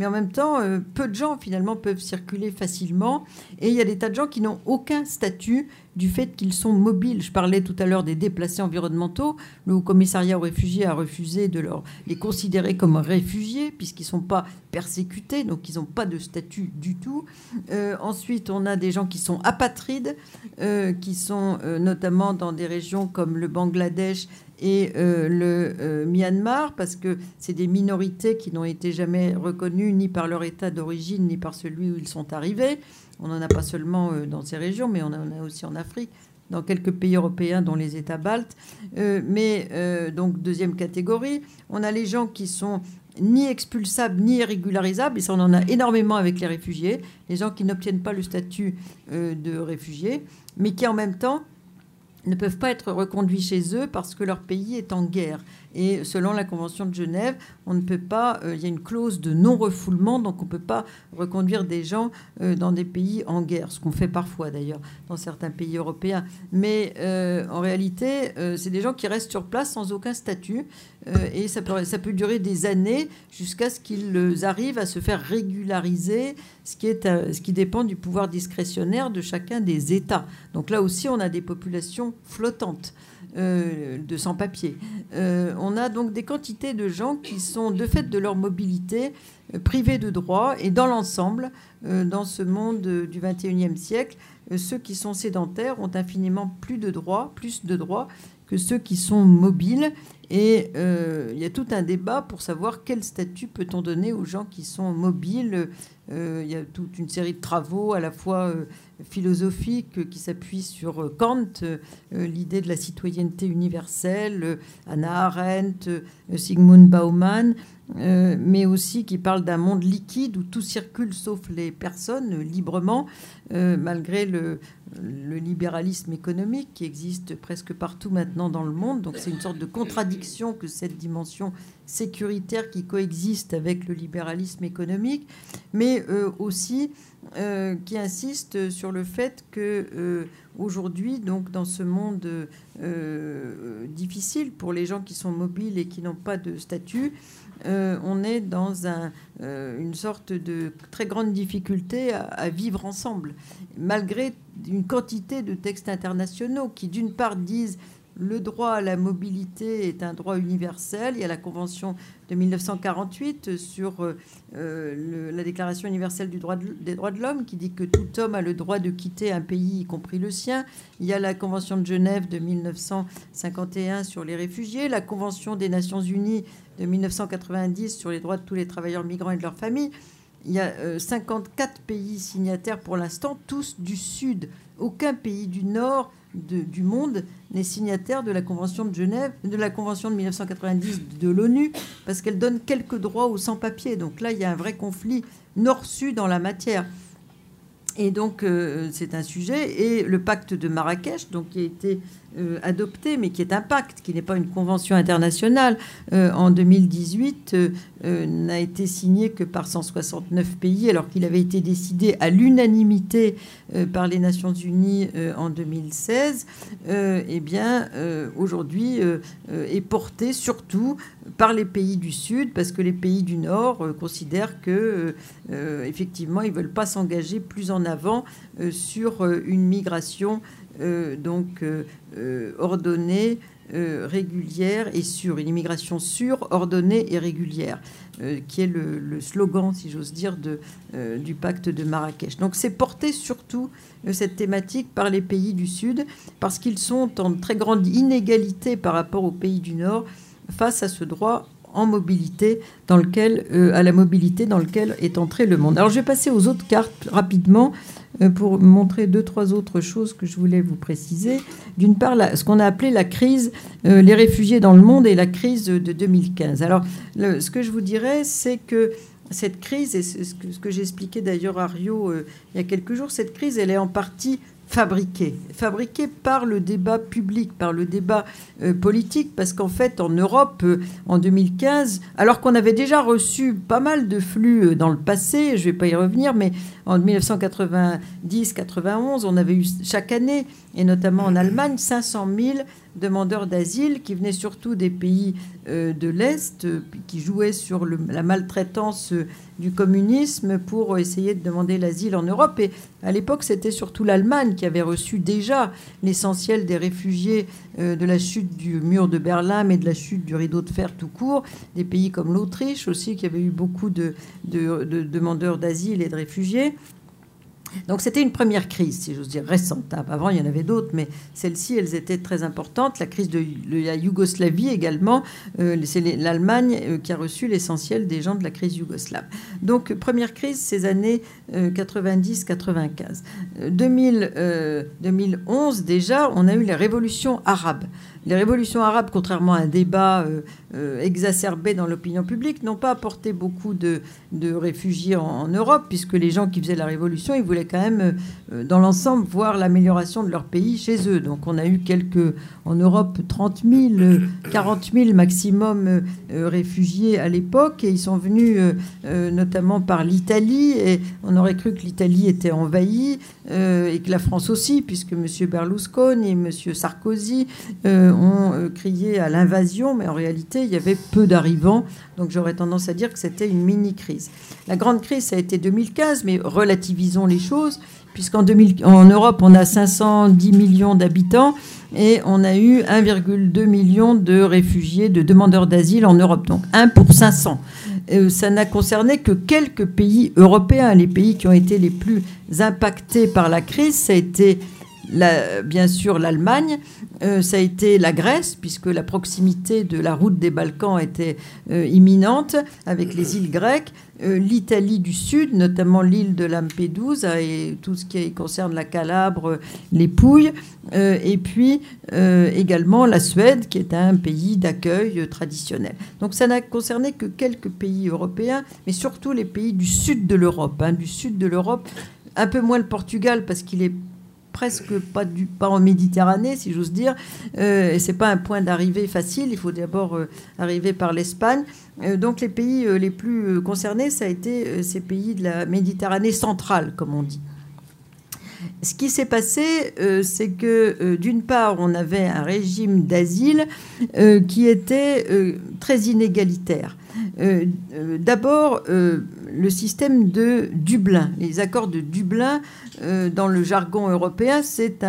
Mais en même temps, euh, peu de gens finalement peuvent circuler facilement. Et il y a des tas de gens qui n'ont aucun statut du fait qu'ils sont mobiles. Je parlais tout à l'heure des déplacés environnementaux. Le Commissariat aux réfugiés a refusé de leur, les considérer comme réfugiés puisqu'ils ne sont pas persécutés, donc ils n'ont pas de statut du tout. Euh, ensuite, on a des gens qui sont apatrides, euh, qui sont notamment dans des régions comme le Bangladesh et euh, le euh, Myanmar, parce que c'est des minorités qui n'ont été jamais reconnues ni par leur état d'origine, ni par celui où ils sont arrivés. On n'en a pas seulement euh, dans ces régions, mais on en a aussi en Afrique, dans quelques pays européens, dont les États baltes. mais donc, deuxième catégorie, on a les gens qui sont ni expulsables ni régularisables, et ça on en a énormément avec les réfugiés, les gens qui n'obtiennent pas le statut de réfugié, mais qui en même temps ne peuvent pas être reconduits chez eux parce que leur pays est en guerre. Et selon la Convention de Genève, on ne peut pas, euh, il y a une clause de non-refoulement, donc on ne peut pas reconduire des gens euh, dans des pays en guerre, ce qu'on fait parfois d'ailleurs dans certains pays européens. Mais euh, en réalité, c'est des gens qui restent sur place sans aucun statut, et ça peut, durer des années jusqu'à ce qu'ils arrivent à se faire régulariser, ce qui dépend du pouvoir discrétionnaire de chacun des États. Donc là aussi, on a des populations flottantes. Euh, de sans-papiers. Euh, on a donc des quantités de gens qui sont, de fait de leur mobilité, euh, privés de droits. Et dans l'ensemble, dans ce monde du 21e siècle, ceux qui sont sédentaires ont infiniment plus de droits, plus de droits que ceux qui sont mobiles. Et il y a tout un débat pour savoir quel statut peut-on donner aux gens qui sont mobiles. il y a toute une série de travaux à la fois philosophique qui s'appuie sur euh, Kant, euh, l'idée de la citoyenneté universelle, euh, Anna Arendt, Sigmund Bauman, mais aussi qui parle d'un monde liquide où tout circule sauf les personnes librement, malgré le, le, libéralisme économique qui existe presque partout maintenant dans le monde. Donc c'est une sorte de contradiction que cette dimension sécuritaire qui coexiste avec le libéralisme économique, mais aussi euh, qui insiste sur le fait que euh, aujourd'hui, donc dans ce monde euh, difficile pour les gens qui sont mobiles et qui n'ont pas de statut, on est dans un, une sorte de très grande difficulté à, vivre ensemble, malgré une quantité de textes internationaux qui, d'une part, disent le droit à la mobilité est un droit universel. Il y a la Convention de 1948 sur euh, la Déclaration universelle du droit des droits de l'homme qui dit que tout homme a le droit de quitter un pays, y compris le sien. Il y a la Convention de Genève de 1951 sur les réfugiés, la Convention des Nations Unies de 1990 sur les droits de tous les travailleurs migrants et de leurs familles. Il y a 54 euh, pays signataires pour l'instant, tous du Sud. Aucun pays du Nord du monde n'est signataire de la Convention de Genève, de la Convention de 1990 de l'ONU, parce qu'elle donne quelques droits aux sans-papiers. Donc là, il y a un vrai conflit nord-sud dans la matière. Et donc, euh, c'est un sujet. Et le pacte de Marrakech, donc, qui a été euh, adopté, mais qui est un pacte, qui n'est pas une convention internationale, euh, en 2018, euh, n'a été signé que par 169 pays, alors qu'il avait été décidé à l'unanimité par les Nations Unies en 2016. eh bien, aujourd'hui, est porté surtout par les pays du Sud, parce que les pays du Nord considèrent que, effectivement, ils veulent pas s'engager plus en avant sur une migration euh, donc euh, euh, ordonnée, régulière et sûre, une immigration sûre, ordonnée et régulière, qui est le, slogan, si j'ose dire, du pacte de Marrakech. Donc c'est porté surtout cette thématique par les pays du Sud, parce qu'ils sont en très grande inégalité par rapport aux pays du Nord face à ce droit en mobilité à la mobilité dans lequel est entré le monde. Alors je vais passer aux autres cartes rapidement. Euh, pour montrer deux, trois autres choses que je voulais vous préciser. D'une part, ce qu'on a appelé la crise, euh, les réfugiés dans le monde et la crise de 2015. Alors, ce que je vous dirais, c'est que cette crise, et ce que, que j'expliquais d'ailleurs à Rio euh, il y a quelques jours, cette crise, elle est en partie fabriquée, fabriquée par le débat public, par le débat euh, politique, parce qu'en fait, en Europe, euh, en 2015, alors qu'on avait déjà reçu pas mal de flux euh, dans le passé, je ne vais pas y revenir, mais en 1990-91, on avait eu chaque année, et notamment en Allemagne, 500 000 demandeurs d'asile qui venaient surtout des pays euh, de l'Est, euh, qui jouaient sur la maltraitance euh, du communisme pour essayer de demander l'asile en Europe. Et à l'époque, c'était surtout l'Allemagne qui avait reçu déjà l'essentiel des réfugiés de la chute du mur de Berlin, mais de la chute du rideau de fer tout court. Des pays comme l'Autriche aussi, qui avait eu beaucoup de demandeurs d'asile et de réfugiés. Donc c'était une première crise, si j'ose dire, récente. Hein. Avant, il y en avait d'autres, mais celles-ci, elles étaient très importantes. La crise de la Yougoslavie également, euh, c'est l'Allemagne euh, qui a reçu l'essentiel des gens de la crise yougoslave. Donc première crise, ces années 90-95. 2011 déjà, on a eu la révolution arabe. Les révolutions arabes, contrairement à un débat euh, euh, exacerbé dans l'opinion publique, n'ont pas apporté beaucoup de, réfugiés en, Europe, puisque les gens qui faisaient la révolution, ils voulaient quand même, euh, dans l'ensemble, voir l'amélioration de leur pays chez eux. Donc on a eu quelques, en Europe, 30 000, 40 000 maximum réfugiés à l'époque, et ils sont venus notamment par l'Italie, et on aurait cru que l'Italie était envahie, et que la France aussi, puisque M. Berlusconi et M. Sarkozy ont euh, crié à l'invasion, mais en réalité, il y avait peu d'arrivants. Donc j'aurais tendance à dire que c'était une mini-crise. La grande crise, ça a été 2015, mais relativisons les choses, puisqu'en en Europe, on a 510 millions d'habitants et on a eu 1,2 million de réfugiés, de demandeurs d'asile en Europe. Donc 1 pour 500. Euh, ça n'a concerné que quelques pays européens. Les pays qui ont été les plus impactés par la crise, ça a été bien sûr l'Allemagne, euh, ça a été la Grèce, puisque la proximité de la route des Balkans était euh, imminente avec les îles grecques, euh, l'Italie du Sud, notamment l'île de Lampedusa et tout ce qui concerne la Calabre, les Pouilles, et puis également la Suède, qui est un pays d'accueil traditionnel. Donc ça n'a concerné que quelques pays européens, mais surtout les pays du sud de l'Europe, hein, du sud de l'Europe, un peu moins le Portugal parce qu'il est presque pas, du, pas en Méditerranée, si j'ose dire. Euh, et c'est pas un point d'arrivée facile. Il faut d'abord euh, arriver par l'Espagne. Euh, donc les pays euh, les plus concernés, ça a été ces pays de la Méditerranée centrale, comme on dit. Ce qui s'est passé, c'est que d'une part, on avait un régime d'asile qui était très inégalitaire. D'abord, le système de Dublin, les accords de Dublin euh, dans le jargon européen, c'est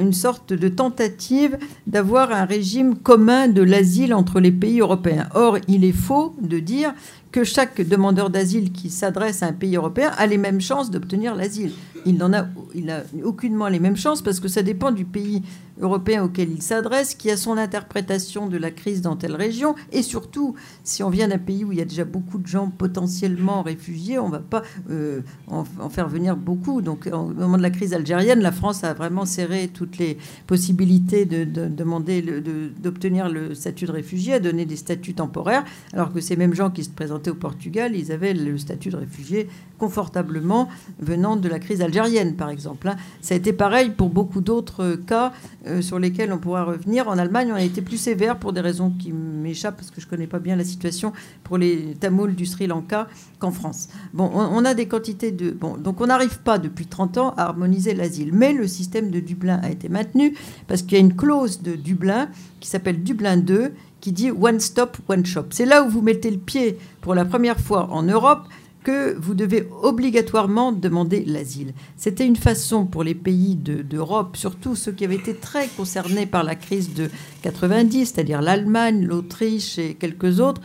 une sorte de tentative d'avoir un régime commun de l'asile entre les pays européens. Or, il est faux de dire que chaque demandeur d'asile qui s'adresse à un pays européen a les mêmes chances d'obtenir l'asile. Il n'en a, il a aucunement les mêmes chances parce que ça dépend du pays européen auquel il s'adresse, qui a son interprétation de la crise dans telle région, et surtout, si on vient d'un pays où il y a déjà beaucoup de gens potentiellement réfugiés, on ne va pas euh, en, faire venir beaucoup. Donc, au moment de la crise algérienne, la France a vraiment serré toutes les possibilités de, demander, d'obtenir le statut de réfugié, à donner des statuts temporaires, alors que ces mêmes gens qui se présentaient au Portugal, ils avaient le statut de réfugié confortablement venant de la crise algérienne, par exemple. Hein. Ça a été pareil pour beaucoup d'autres cas euh, sur lesquels on pourra revenir. En Allemagne, on a été plus sévère pour des raisons qui m'échappent parce que je ne connais pas bien la situation pour les Tamouls du Sri Lanka qu'en France. Bon, on, a des quantités de... Bon, donc on n'arrive pas depuis 30 ans à harmoniser l'asile. Mais le système de Dublin a été maintenu parce qu'il y a une clause de Dublin qui s'appelle Dublin 2 qui dit One Stop, One Shop. C'est là où vous mettez le pied pour la première fois en Europe que vous devez obligatoirement demander l'asile. C'était une façon pour les pays d'Europe, surtout ceux qui avaient été très concernés par la crise de 90, c'est-à-dire l'Allemagne, l'Autriche et quelques autres,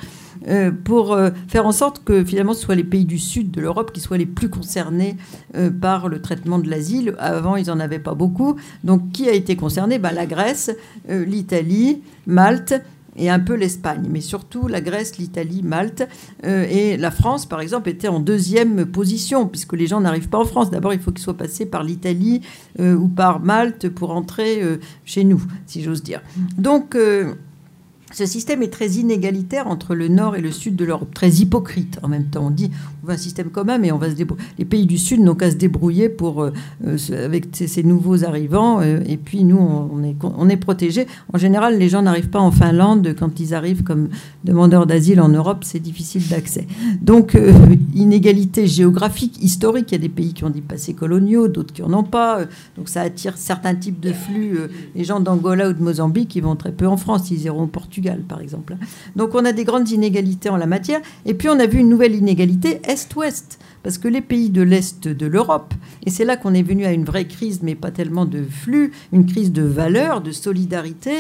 euh, pour euh, faire en sorte que finalement ce soit les pays du sud de l'Europe qui soient les plus concernés euh, par le traitement de l'asile. Avant, ils n'en avaient pas beaucoup. Donc, qui a été concerné? Ben, La Grèce, l'Italie, Malte et un peu l'Espagne, mais surtout la Grèce, l'Italie, Malte. Euh, et la France, par exemple, était en deuxième position, puisque les gens n'arrivent pas en France. D'abord, il faut qu'ils soient passés par l'Italie euh, ou par Malte pour entrer euh, chez nous, si j'ose dire. Donc, ce système est très inégalitaire entre le nord et le sud de l'Europe, très hypocrite en même temps. On dit un système commun, mais on va se les pays du sud n'ont qu'à se débrouiller pour, euh, euh, avec ces, nouveaux arrivants, euh, et puis nous, on est, est protégés. En général, les gens n'arrivent pas en Finlande quand ils arrivent comme demandeurs d'asile en Europe, c'est difficile d'accès. Donc, inégalité géographique, historique, il y a des pays qui ont des passés coloniaux, d'autres qui n'en ont pas, donc ça attire certains types de flux. les gens d'Angola ou de Mozambique, ils vont très peu en France, ils iront au Portugal par exemple. Donc on a des grandes inégalités en la matière. Et puis on a vu une nouvelle inégalité Est-Ouest. Parce que les pays de l'Est de l'Europe, et c'est là qu'on est venu à une vraie crise, mais pas tellement de flux, une crise de valeur, de solidarité,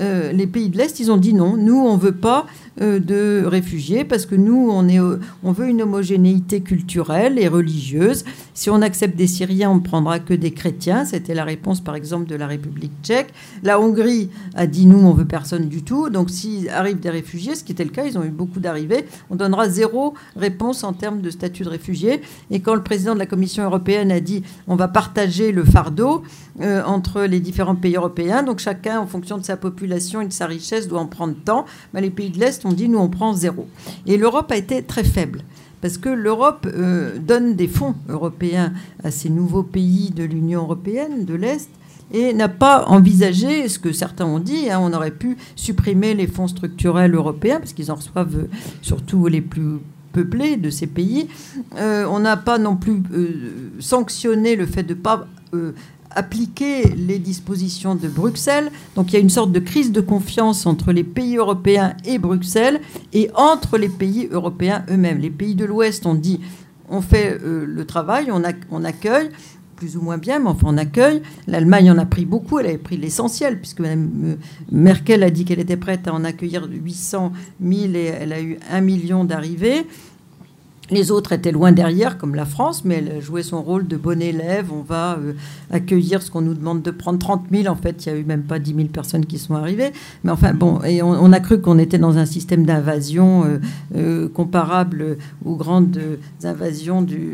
euh, les pays de l'Est, ils ont dit non, nous, on ne veut pas euh, de réfugiés parce que nous, on, veut une homogénéité culturelle et religieuse. Si on accepte des Syriens, on ne prendra que des chrétiens. C'était la réponse, par exemple, de la République tchèque. La Hongrie a dit nous, on veut personne du tout. Donc, s'il arrive des réfugiés, ce qui était le cas, ils ont eu beaucoup d'arrivées, on donnera zéro réponse en termes de statut de réfugié. Et quand le président de la Commission européenne a dit on va partager le fardeau euh, entre les différents pays européens, donc chacun, en fonction de sa population et de sa richesse, doit en prendre tant, les pays de l'Est ont dit nous, on prend zéro. Et l'Europe a été très faible parce que l'Europe euh, donne des fonds européens à ces nouveaux pays de l'Union européenne, de l'Est, et n'a pas envisagé ce que certains ont dit. Hein, on aurait pu supprimer les fonds structurels européens, parce qu'ils en reçoivent euh, surtout les plus peuplés de ces pays. Euh, on n'a pas non plus sanctionné le fait de ne pas appliquer les dispositions de Bruxelles. Donc il y a une sorte de crise de confiance entre les pays européens et Bruxelles et entre les pays européens eux-mêmes. Les pays de l'Ouest ont dit on fait euh, le travail, on, accueille plus ou moins bien, mais enfin on accueille. L'Allemagne en a pris beaucoup, elle avait pris l'essentiel, puisque Mme euh, Merkel a dit qu'elle était prête à en accueillir 800 000 et elle a eu un million d'arrivées. Les autres étaient loin derrière, comme la France, mais elle jouait son rôle de bon élève. On va euh, accueillir ce qu'on nous demande de prendre 30 000. En fait, il n'y a eu même pas 10 000 personnes qui sont arrivées. Mais enfin, bon, et on, a cru qu'on était dans un système d'invasion euh, euh, comparable aux grandes invasions du,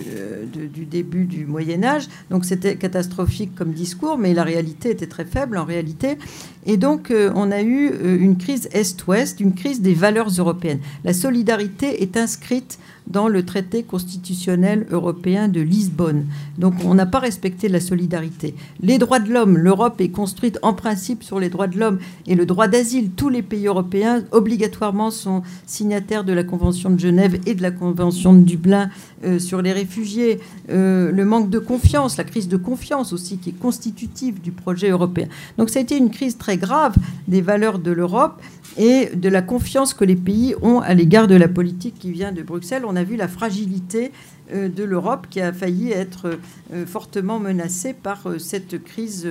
du début du Moyen Âge. Donc c'était catastrophique comme discours, mais la réalité était très faible en réalité. Et donc, on a eu une crise Est-Ouest, une crise des valeurs européennes. La solidarité est inscrite dans le traité constitutionnel européen de Lisbonne. Donc on n'a pas respecté la solidarité. Les droits de l'homme, l'Europe est construite en principe sur les droits de l'homme et le droit d'asile. Tous les pays européens obligatoirement sont signataires de la Convention de Genève et de la Convention de Dublin euh, sur les réfugiés. Euh, le manque de confiance, la crise de confiance aussi qui est constitutive du projet européen. Donc ça a été une crise très grave des valeurs de l'Europe et de la confiance que les pays ont à l'égard de la politique qui vient de Bruxelles. On a vu la fragilité euh, de l'Europe qui a failli être euh, fortement menacée par euh, cette crise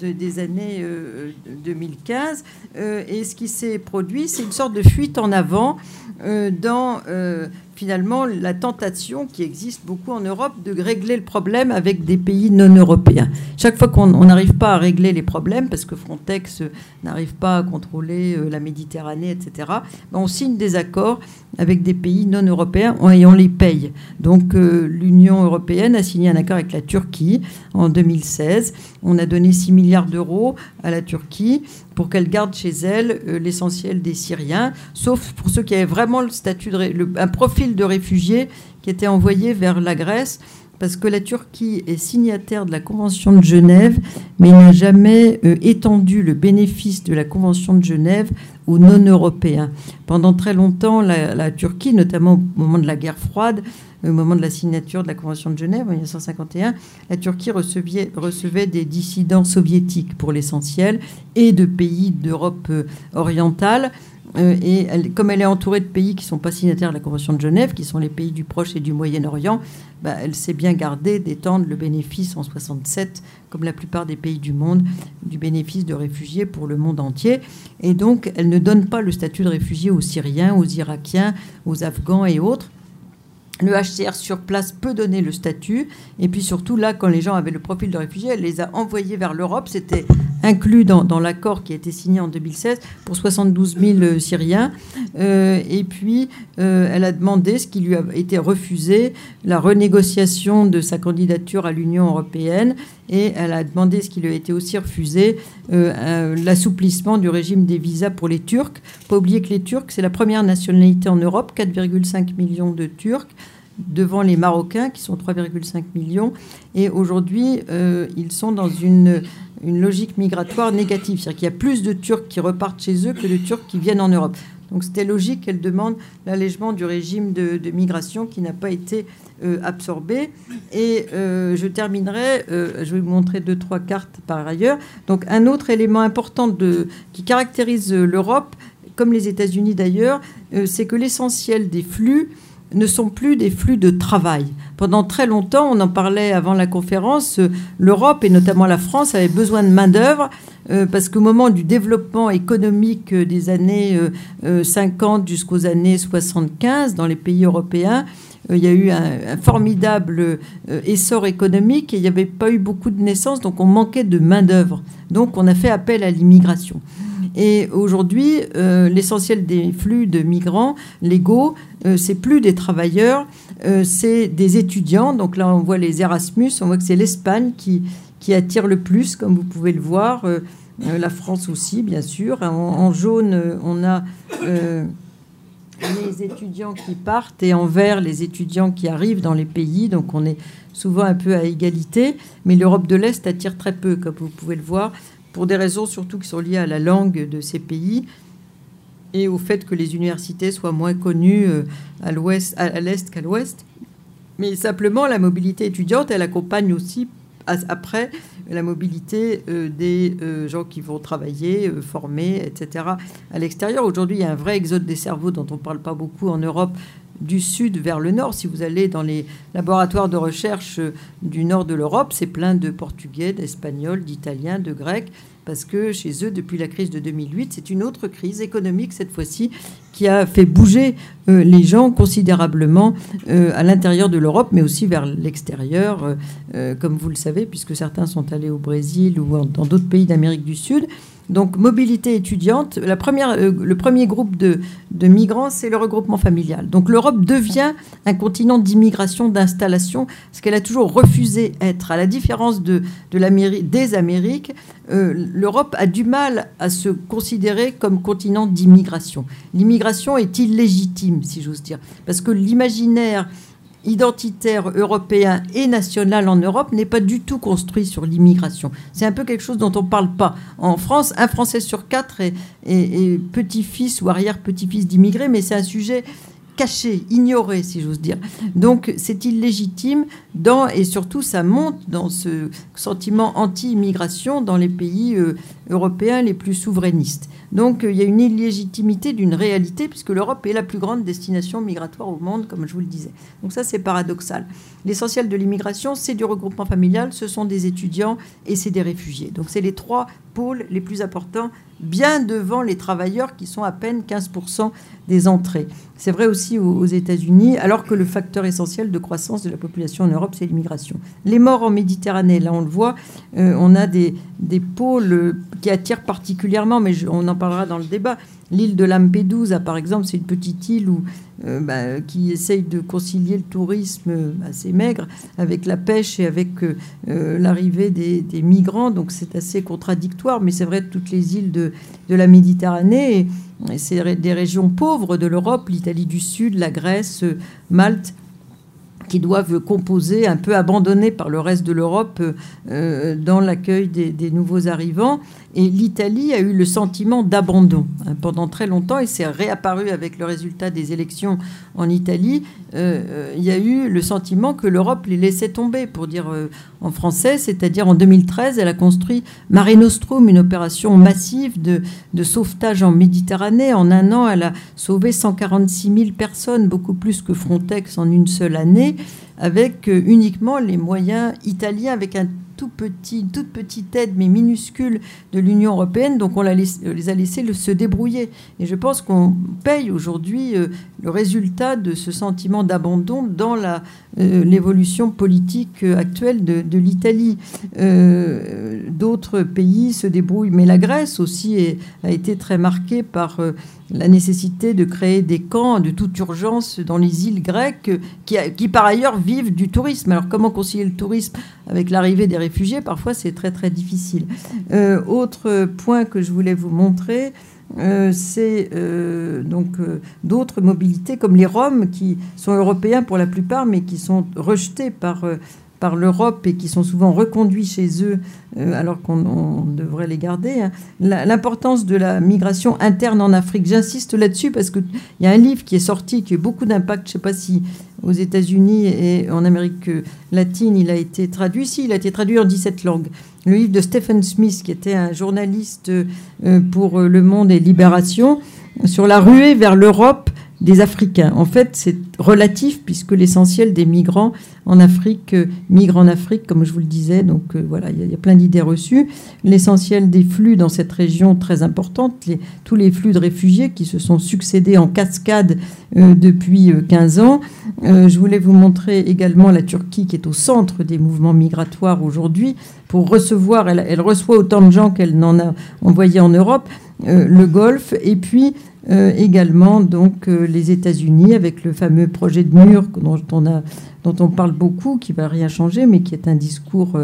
des années 2015. Et ce qui s'est produit, c'est une sorte de fuite en avant dans finalement la tentation qui existe beaucoup en Europe de régler le problème avec des pays non européens. Chaque fois qu'on n'arrive pas à régler les problèmes, parce que Frontex n'arrive pas à contrôler euh, la Méditerranée, etc., ben, on signe des accords avec des pays non européens et on les paye. Donc euh, l'Union européenne a signé un accord avec la Turquie en 2016. On a donné 6 milliards d'euros à la Turquie pour qu'elle garde chez elle euh, l'essentiel des Syriens, sauf pour ceux qui avaient vraiment le statut de un profil de réfugiés qui était envoyé vers la Grèce parce que la Turquie est signataire de la Convention de Genève, mais n'a jamais euh, étendu le bénéfice de la Convention de Genève aux non-européens. Pendant très longtemps, la, Turquie, notamment au moment de la guerre froide, au moment de la signature de la Convention de Genève en 1951, la Turquie recevait, des dissidents soviétiques pour l'essentiel et de pays d'Europe euh, orientale. Euh, et comme elle est entourée de pays qui ne sont pas signataires de la Convention de Genève, qui sont les pays du Proche et du Moyen-Orient, bah, elle s'est bien gardée d'étendre le bénéfice en 67, comme la plupart des pays du monde, du bénéfice de réfugiés pour le monde entier. Et donc, elle ne donne pas le statut de réfugié aux Syriens, aux Irakiens, aux Afghans et autres. Le HCR sur place peut donner le statut. Et puis surtout, là, quand les gens avaient le profil de réfugié, elle les a envoyés vers l'Europe. C'était inclus dans, l'accord qui a été signé en 2016 pour 72 000 euh, Syriens. Euh, et puis, euh, elle a demandé, ce qui lui a été refusé, la renégociation de sa candidature à l'Union européenne. Et elle a demandé, ce qui lui a été aussi refusé, l'assouplissement du régime des visas pour les Turcs. Pas oublier que les Turcs, c'est la première nationalité en Europe, 4,5 millions de Turcs devant les Marocains, qui sont 3,5 millions. Et aujourd'hui, ils sont dans une une logique migratoire négative. C'est-à-dire qu'il y a plus de Turcs qui repartent chez eux que de Turcs qui viennent en Europe. Donc c'était logique qu'elle demande l'allègement du régime de, migration qui n'a pas été euh, absorbé. Et euh, je terminerai, euh, je vais vous montrer deux, trois cartes par ailleurs. Donc un autre élément important de, qui caractérise l'Europe, comme les États-Unis d'ailleurs, c'est que l'essentiel des flux ne sont plus des flux de travail. Pendant très longtemps, on en parlait avant la conférence, euh, l'Europe et notamment la France avait besoin de main-d'œuvre euh, parce qu'au moment du développement économique des années 50 euh, jusqu'aux années 75 dans les pays européens, il y a eu un, formidable essor économique et il n'y avait pas eu beaucoup de naissances, donc on manquait de main-d'œuvre. Donc on a fait appel à l'immigration. Et aujourd'hui, l'essentiel des flux de migrants légaux, c'est plus des travailleurs, c'est des étudiants. Donc là, on voit les Erasmus, on voit que c'est l'Espagne qui, attire le plus, comme vous pouvez le voir. Euh, la France aussi, bien sûr. En, jaune, euh, on a euh, les étudiants qui partent et en vert, les étudiants qui arrivent dans les pays. Donc on est souvent un peu à égalité. Mais l'Europe de l'Est attire très peu, comme vous pouvez le voir, pour des raisons surtout qui sont liées à la langue de ces pays et au fait que les universités soient moins connues à l'ouest, à l'est qu'à l'ouest. Mais simplement, la mobilité étudiante, elle accompagne aussi après la mobilité euh, des euh, gens qui vont travailler, euh, former, etc. à l'extérieur. Aujourd'hui, il y a un vrai exode des cerveaux dont on ne parle pas beaucoup en Europe du sud vers le nord. Si vous allez dans les laboratoires de recherche du nord de l'Europe, c'est plein de Portugais, d'Espagnols, d'Italiens, de Grecs parce que chez eux, depuis la crise de 2008, c'est une autre crise économique cette fois-ci qui a fait bouger euh, les gens considérablement euh, à l'intérieur de l'Europe, mais aussi vers l'extérieur, euh, comme vous le savez, puisque certains sont allés au Brésil ou dans d'autres pays d'Amérique du Sud. Donc, mobilité étudiante, la première, euh, le premier groupe de, migrants, c'est le regroupement familial. Donc, l'Europe devient un continent d'immigration, d'installation, ce qu'elle a toujours refusé être. À la différence de, de des Amériques, euh, l'Europe a du mal à se considérer comme continent d'immigration. L'immigration est illégitime, si j'ose dire, parce que l'imaginaire identitaire européen et national en Europe n'est pas du tout construit sur l'immigration. C'est un peu quelque chose dont on ne parle pas. En France, un Français sur quatre est, petit-fils ou arrière-petit-fils d'immigrés, mais c'est un sujet caché, ignoré, si j'ose dire. Donc c'est illégitime dans, et surtout ça monte dans ce sentiment anti-immigration dans les pays euh, européens les plus souverainistes. Donc il y a une illégitimité d'une réalité puisque l'Europe est la plus grande destination migratoire au monde, comme je vous le disais. Donc ça c'est paradoxal. L'essentiel de l'immigration, c'est du regroupement familial, ce sont des étudiants et c'est des réfugiés. Donc c'est les trois pôles les plus importants, bien devant les travailleurs qui sont à peine 15% des entrées. C'est vrai aussi aux, États-Unis, alors que le facteur essentiel de croissance de la population en Europe, c'est l'immigration. Les morts en Méditerranée, là on le voit, euh, on a des, des pôles qui attirent particulièrement, mais on en parlera dans le débat. L'île de Lampedusa, par exemple, c'est une petite île où, euh, bah, qui essaye de concilier le tourisme assez maigre avec la pêche et avec euh, l'arrivée des, migrants. Donc c'est assez contradictoire, mais c'est vrai de toutes les îles de, de la Méditerranée. Et, c'est des régions pauvres de l'Europe, l'Italie du Sud, la Grèce, Malte qui doivent composer, un peu abandonnés par le reste de l'Europe euh, dans l'accueil des, nouveaux arrivants. Et l'Italie a eu le sentiment d'abandon hein, pendant très longtemps et c'est réapparu avec le résultat des élections en Italie. Euh, euh, il y a eu le sentiment que l'Europe les laissait tomber, pour dire en français, c'est-à-dire en 2013, elle a construit Mare Nostrum, une opération massive de, sauvetage en Méditerranée. En un an, elle a sauvé 146 000 personnes, beaucoup plus que Frontex en une seule année avec euh, uniquement les moyens italiens, avec un petit, toute petite aide, mais minuscule, de l'Union européenne. Donc on les a laissés se débrouiller. Et je pense qu'on paye aujourd'hui euh, le résultat de ce sentiment d'abandon dans euh, l'évolution politique actuelle de, l'Italie. D'autres pays se débrouillent, mais la Grèce aussi a été très marquée par la nécessité de créer des camps de toute urgence dans les îles grecques qui, par ailleurs vivent du tourisme. Alors comment concilier le tourisme avec l'arrivée des réfugiés? Parfois c'est très très difficile. Euh, autre point que je voulais vous montrer, euh, c'est euh, donc d'autres mobilités comme les Roms qui sont européens pour la plupart mais qui sont rejetés par par l'Europe et qui sont souvent reconduits chez eux euh, alors qu'on devrait les garder. Hein. L'importance de la migration interne en Afrique, j'insiste là-dessus parce qu'il y a un livre qui est sorti qui a beaucoup d'impact, je ne sais pas si aux États-Unis et en Amérique latine il a été traduit, si il a été traduit en 17 langues. Le livre de Stephen Smith qui était un journaliste euh, pour Le Monde et Libération sur la ruée vers l'Europe des Africains. En fait, c'est relatif puisque l'essentiel des migrants en Afrique euh, migrent en Afrique, comme je vous le disais. Donc euh, voilà, il y, a plein d'idées reçues. L'essentiel des flux dans cette région très importante, tous les flux de réfugiés qui se sont succédés en cascade depuis 15 ans. je voulais vous montrer également la Turquie qui est au centre des mouvements migratoires aujourd'hui pour recevoir, elle, reçoit autant de gens qu'elle n'en a envoyé en Europe. Euh, le Golfe, et puis euh, également donc euh, les États-Unis avec le fameux projet de mur dont on, a, dont on parle beaucoup, qui va rien changer, mais qui est un discours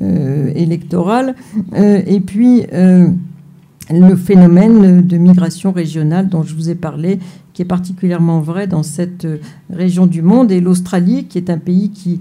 électoral, et puis le phénomène de migration régionale dont je vous ai parlé, qui est particulièrement vrai dans cette région du monde, et l'Australie, qui est un pays qui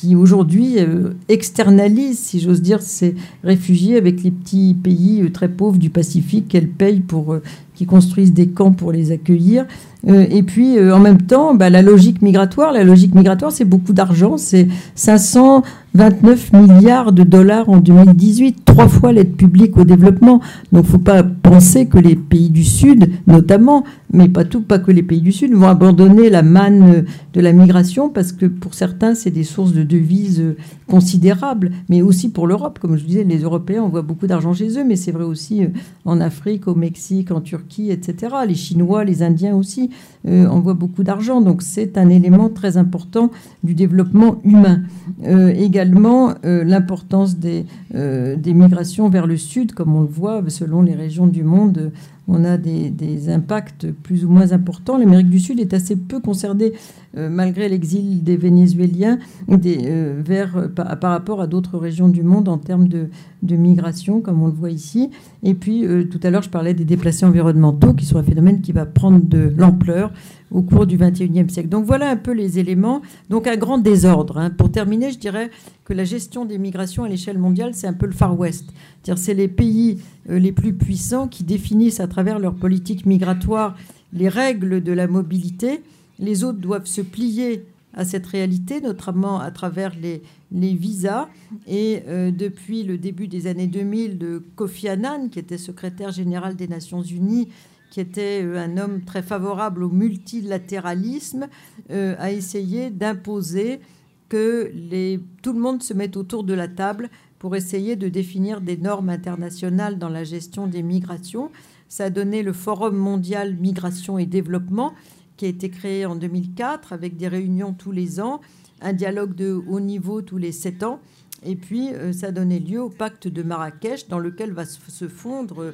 qui aujourd'hui euh, externalise, si j'ose dire, ces réfugiés avec les petits pays euh, très pauvres du Pacifique qu'elle paye pour, euh, qui construisent des camps pour les accueillir. et puis, en même temps, bah, la logique migratoire, la logique migratoire, c'est beaucoup d'argent, c'est 500 29 milliards de dollars en 2018, trois fois l'aide publique au développement. Donc il ne faut pas penser que les pays du Sud, notamment, mais pas tout, pas que les pays du Sud, vont abandonner la manne de la migration parce que pour certains, c'est des sources de devises considérables, mais aussi pour l'Europe. Comme je disais, les Européens envoient beaucoup d'argent chez eux, mais c'est vrai aussi euh, en Afrique, au Mexique, en Turquie, etc. Les Chinois, les Indiens aussi euh, envoient beaucoup d'argent. Donc c'est un élément très important du développement humain. Euh, également, l'importance des, des migrations vers le sud, comme on le voit selon les régions du monde on a des, impacts plus ou moins importants. L'Amérique du Sud est assez peu concernée, euh, malgré l'exil des Vénézuéliens, euh, vers, par, rapport à d'autres régions du monde en termes de, migration, comme on le voit ici. Et puis, euh, tout à l'heure, je parlais des déplacés environnementaux, qui sont un phénomène qui va prendre de l'ampleur au cours du XXIe siècle. Donc voilà un peu les éléments. Donc un grand désordre. Hein. Pour terminer, je dirais que la gestion des migrations à l'échelle mondiale, c'est un peu le Far West. C'est les pays euh, les plus puissants qui définissent à travers leur politique migratoire les règles de la mobilité. Les autres doivent se plier à cette réalité, notamment à travers les, visas. Et euh, depuis le début des années 2000, de Kofi Annan, qui était secrétaire général des Nations Unies, qui était euh, un homme très favorable au multilatéralisme, a essayé d'imposer que les, tout le monde se mette autour de la table pour essayer de définir des normes internationales dans la gestion des migrations. Ça a donné le Forum mondial migration et développement qui a été créé en 2004 avec des réunions tous les ans, un dialogue de haut niveau tous les sept ans. Et puis, euh, ça a donné lieu au pacte de Marrakech dans lequel va se fondre euh,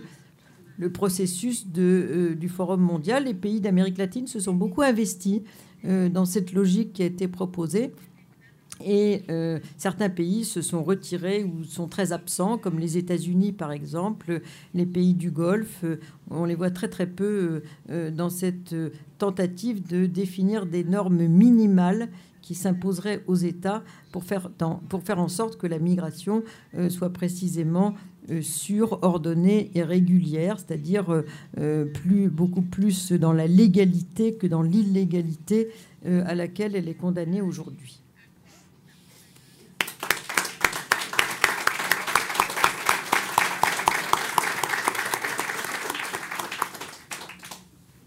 le processus euh, du Forum mondial. Les pays d'Amérique latine se sont beaucoup investis dans cette logique qui a été proposée. Et euh, certains pays se sont retirés ou sont très absents, comme les États-Unis par exemple, les pays du Golfe. Euh, on les voit très très peu euh, dans cette tentative de définir des normes minimales qui s'imposeraient aux États pour faire, pour faire en sorte que la migration soit précisément sûre, ordonnée et régulière, c'est-à-dire plus, beaucoup plus dans la légalité que dans l'illégalité à laquelle elle est condamnée aujourd'hui.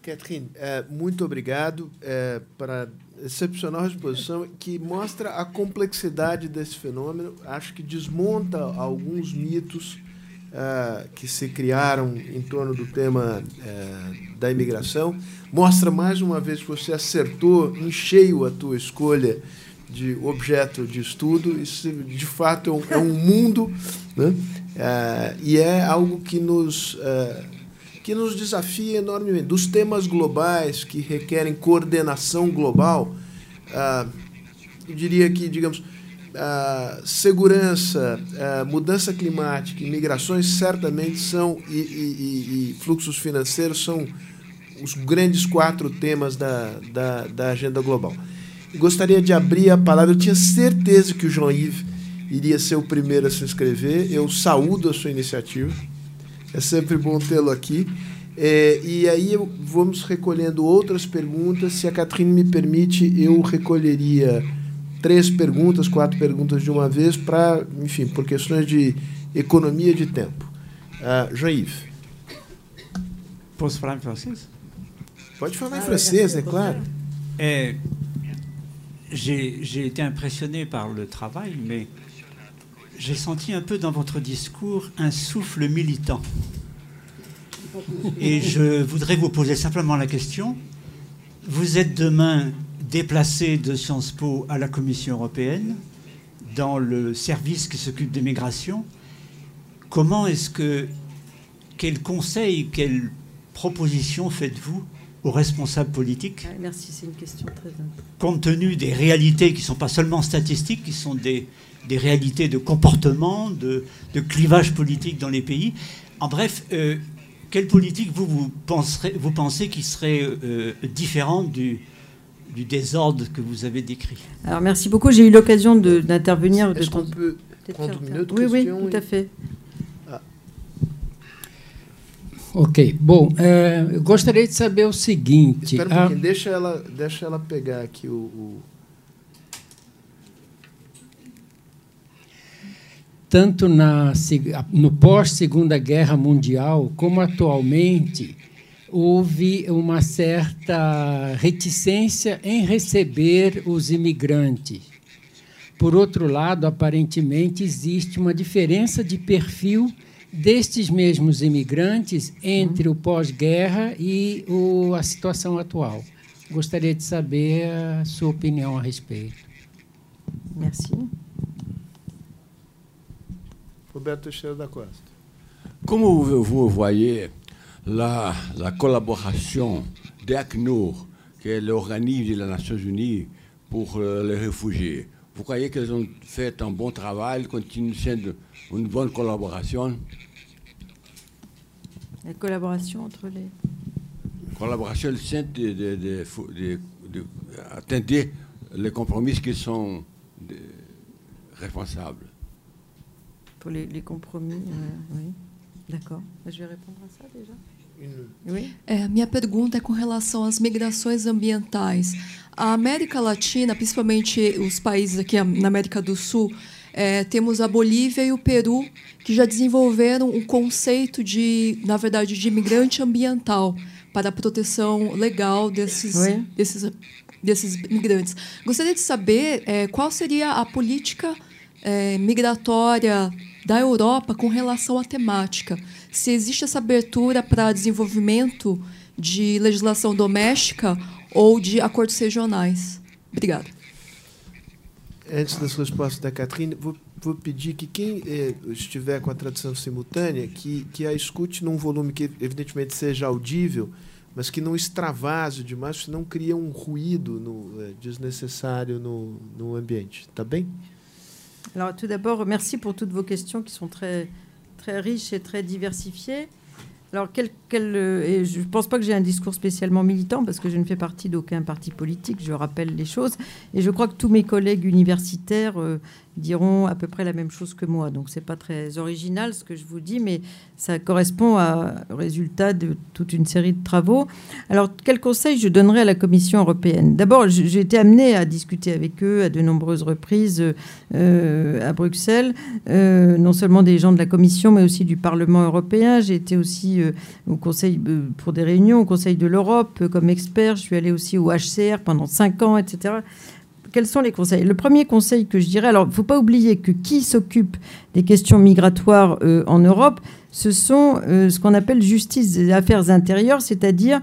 Catherine, é, muito obrigado é, para excepcional exposição que mostra a complexidade desse fenômeno. Acho que desmonta alguns mitos é, que se criaram em torno do tema é, da imigração. Mostra mais uma vez que você acertou em cheio a tua escolha de objeto de estudo. Isso, de fato, é um, é um mundo né? É, e é algo que nos que nos desafia enormemente. Dos temas globais que requerem coordenação global, eu diria que, digamos, segurança, mudança climática e migrações certamente são, e, e, e, fluxos financeiros são os grandes quatro temas da, da, da agenda global. gostaria de abrir a palavra, eu tinha certeza que o João Yves iria ser o primeiro a se inscrever, eu saúdo a sua iniciativa é sempre bom tê-lo aqui. É, e aí vamos recolhendo outras perguntas. Se a Catrine me permite, eu recolheria três perguntas, quatro perguntas de uma vez, para, enfim, por questões de economia de tempo. Uh, Jean-Yves. Posso falar em francês? Pode falar em ah, francês, é claro. É, j'ai été impressionné par le travail, mais j'ai senti un peu dans votre discours un souffle militant. Et je voudrais vous poser simplement la question. Vous êtes demain déplacé de Sciences Po à la Commission européenne, dans le service qui s'occupe des migrations. Comment est-ce que, quel conseil, quelle proposition faites-vous aux responsables politiques ah, Merci, c'est une question très Compte tenu des réalités qui ne sont pas seulement statistiques, qui sont des, des réalités de comportement, de, de, clivage politique dans les pays. En bref, euh, quelle politique vous, vous, penserez, vous pensez qui serait euh, différente du, du désordre que vous avez décrit Alors merci beaucoup. J'ai eu l'occasion d'intervenir. Est-ce qu'on peut prendre une autre oui, question Oui, tout à fait. Ah. Ok, bom, é, eu gostaria de saber o seguinte. Espera um pouquinho, deixa, ela, deixa ela pegar aqui o, o... Tanto na, no pós-Segunda Guerra Mundial, como atualmente, houve uma certa reticência em receber os imigrantes. Por outro lado, aparentemente existe uma diferença de perfil destes mesmos imigrantes entre o pós-guerra e o, a situação atual. Gostaria de saber a sua opinião a respeito. Merci. Roberto Teixeira da Costa. Como vous voyez la, la collaboration d'ACNUR, qui est l'organisme des Nations Unies pour euh, les réfugiés. Vous croyez qu'elles ont fait un bon travail, continuent une bonne collaboration? La collaboration entre les... Collaboration de, de, de, de, atteindre les compromis qui sont responsables. Pour les, les compromis, euh, oui. D'accord. Je vais répondre à ça déjà. É, minha pergunta é com relação às migrações ambientais. A América Latina, principalmente os países aqui na América do Sul, é, temos a Bolívia e o Peru, que já desenvolveram um conceito de, na verdade, de imigrante ambiental para a proteção legal desses, desses, desses migrantes. Gostaria de saber é, qual seria a política é, migratória da Europa com relação à temática. Se existe essa abertura para desenvolvimento de legislação doméstica ou de acordos regionais. Obrigada. Antes das respostas da Catrine, vou, vou pedir que quem eh, estiver com a tradução simultânea, que, que a escute num volume que evidentemente seja audível, mas que não extravase demais, senão cria um ruído no, eh, desnecessário no, no ambiente. Tá bem? Alors, tout d'abord, merci pour toutes vos questions qui sont très, très riches et très diversifiées. Alors, euh, je ne pense pas que j'ai un discours spécialement militant parce que je ne fais partie d'aucun parti politique, je rappelle les choses. Et je crois que tous mes collègues universitaires euh, diront à peu près la même chose que moi. Donc c'est pas très original ce que je vous dis, mais ça correspond au résultat de toute une série de travaux. Alors quel conseil je donnerais à la Commission européenne? D'abord, j'ai été amené à discuter avec eux à de nombreuses reprises euh, à Bruxelles, non seulement des gens de la Commission, mais aussi du Parlement européen. J'ai été aussi euh, au Conseil pour des réunions au Conseil de l'Europe comme expert. Je suis allé aussi au HCR pendant cinq ans, etc quels sont les conseils? Le premier conseil que je dirais, alors il ne faut pas oublier que qui s'occupe des questions migratoires euh, en Europe, ce sont euh, ce qu'on appelle justice des affaires intérieures, c'est-à-dire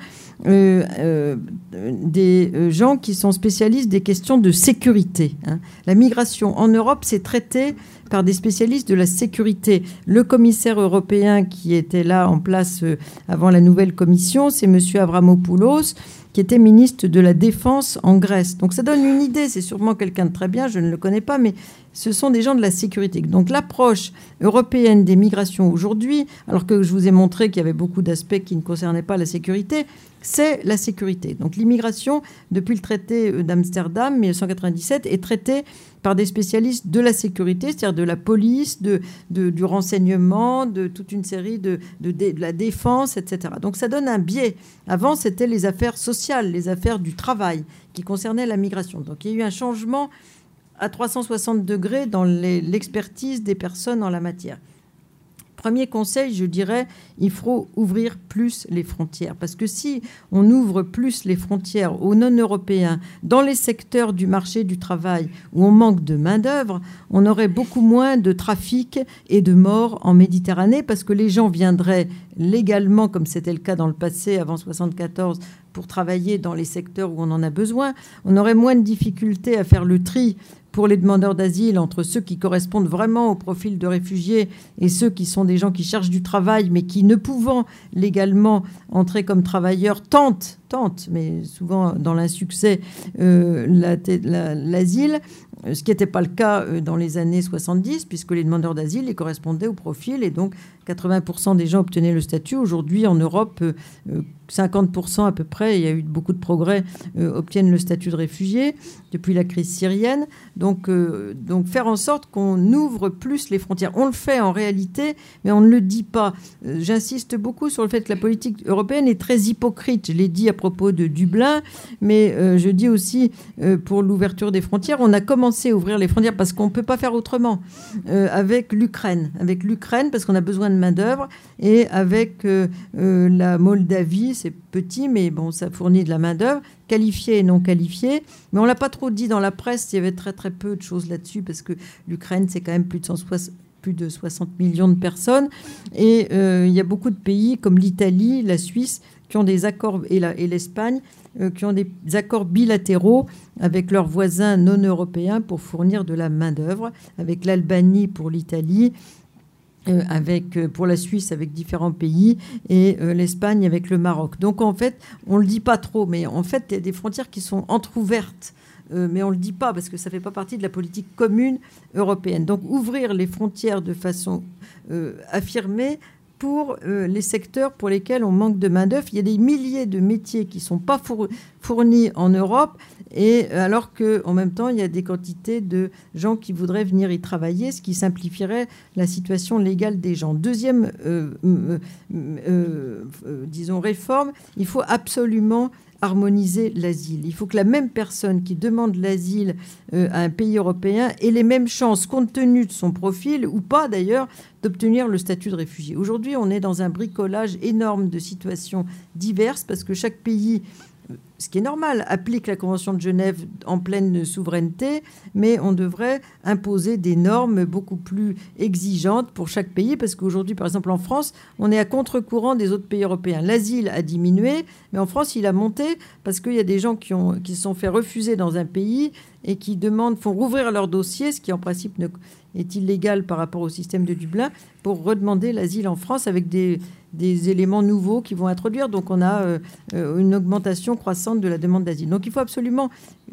euh, des gens qui sont spécialistes des questions de sécurité. Hein. La migration en Europe, c'est traité par des spécialistes de la sécurité. Le commissaire européen qui était là en place avant la nouvelle commission, c'est M. Avramopoulos qui était ministre de la Défense en Grèce. Donc ça donne une idée, c'est sûrement quelqu'un de très bien, je ne le connais pas, mais ce sont des gens de la sécurité. Donc l'approche européenne des migrations aujourd'hui, alors que je vous ai montré qu'il y avait beaucoup d'aspects qui ne concernaient pas la sécurité, c'est la sécurité. Donc l'immigration, depuis le traité euh, d'Amsterdam 1997, est traitée par des spécialistes de la sécurité, c'est-à-dire de la police, de, du renseignement, de toute une série de, de, la défense, etc. Donc ça donne un biais. Avant, c'était les affaires sociales, les affaires du travail qui concernaient la migration. Donc il y a eu un changement à 360 degrés dans l'expertise des personnes en la matière. Premier conseil, je dirais, il faut ouvrir plus les frontières. Parce que si on ouvre plus les frontières aux non-européens dans les secteurs du marché du travail où on manque de main-d'œuvre, on aurait beaucoup moins de trafic et de morts en Méditerranée parce que les gens viendraient légalement, comme c'était le cas dans le passé avant 1974, pour travailler dans les secteurs où on en a besoin. On aurait moins de difficultés à faire le tri pour les demandeurs d'asile entre ceux qui correspondent vraiment au profil de réfugiés et ceux qui sont des gens qui cherchent du travail mais qui, ne pouvant légalement entrer comme travailleurs, tentent, tentent mais souvent dans l'insuccès, euh, l'asile. Ce qui n'était pas le cas euh, dans les années 70, puisque les demandeurs d'asile les correspondaient au profil, et donc 80% des gens obtenaient le statut. Aujourd'hui, en Europe, 50% euh, à peu près, il y a eu beaucoup de progrès, obtiennent le statut de réfugié depuis la crise syrienne. Donc, euh, donc faire en sorte qu'on ouvre plus les frontières. On le fait en réalité, mais on ne le dit pas. Euh, j'insiste beaucoup sur le fait que la politique européenne est très hypocrite. Je l'ai dit à propos de Dublin, mais euh, je dis aussi pour l'ouverture des frontières. On a commencé à ouvrir les frontières parce qu'on ne peut pas faire autrement avec l'Ukraine. Avec l'Ukraine parce qu'on a besoin de main-d'œuvre et avec la Moldavie, c'est petit, mais bon, ça fournit de la main-d'œuvre qualifiés et non qualifiés. Mais on l'a pas trop dit dans la presse. Il y avait très très peu de choses là-dessus parce que l'Ukraine, c'est quand même plus de 160 plus de 60 millions de personnes. Et euh, il y a beaucoup de pays comme l'Italie, la Suisse, qui ont des accords, et l'Espagne, euh, qui ont des accords bilatéraux avec leurs voisins non européens pour fournir de la main-d'œuvre, avec l'Albanie pour l'Italie, euh, avec, euh, pour la Suisse avec différents pays et l'Espagne avec le Maroc. Donc en fait, on le dit pas trop, mais en fait, il y a des frontières qui sont entrouvertes. mais on ne le dit pas parce que ça ne fait pas partie de la politique commune européenne. Donc ouvrir les frontières de façon affirmée pour les secteurs pour lesquels on manque de main-d'œuvre. Il y a des milliers de métiers qui ne sont pas fournis en Europe et alors qu'en même temps, il y a des quantités de gens qui voudraient venir y travailler, ce qui simplifierait la situation légale des gens. Deuxième, euh, euh, euh, disons, réforme, il faut absolument harmoniser l'asile. Il faut que la même personne qui demande l'asile à un pays européen ait les mêmes chances, compte tenu de son profil, ou pas d'ailleurs, d'obtenir le statut de réfugié. Aujourd'hui, on est dans un bricolage énorme de situations diverses parce que chaque pays ce qui est normal, applique la Convention de Genève en pleine souveraineté, mais on devrait imposer des normes beaucoup plus exigeantes pour chaque pays, parce qu'aujourd'hui, par exemple, en France, on est à contre-courant des autres pays européens. L'asile a diminué, mais en France, il a monté parce qu'il y a des gens qui, se sont fait refuser dans un pays et qui demandent, font rouvrir leur dossier, ce qui en principe est illégal par rapport au système de Dublin, pour redemander l'asile en France avec des, des, éléments nouveaux qui vont introduire. Donc on a euh, euh, une augmentation croissante de la demande d'asile. Donc il faut absolument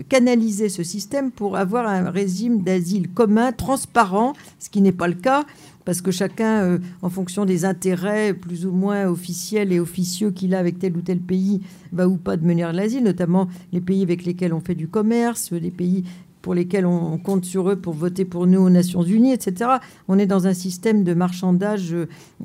canaliser ce système pour avoir un régime d'asile commun, transparent, ce qui n'est pas le cas parce que chacun, euh, en fonction des intérêts plus ou moins officiels et officieux qu'il a avec tel ou tel pays, va ou pas de mener l'asile, notamment les pays avec lesquels on fait du commerce, les pays pour lesquels on compte sur eux pour voter pour nous aux Nations Unies, etc. On est dans un système de marchandage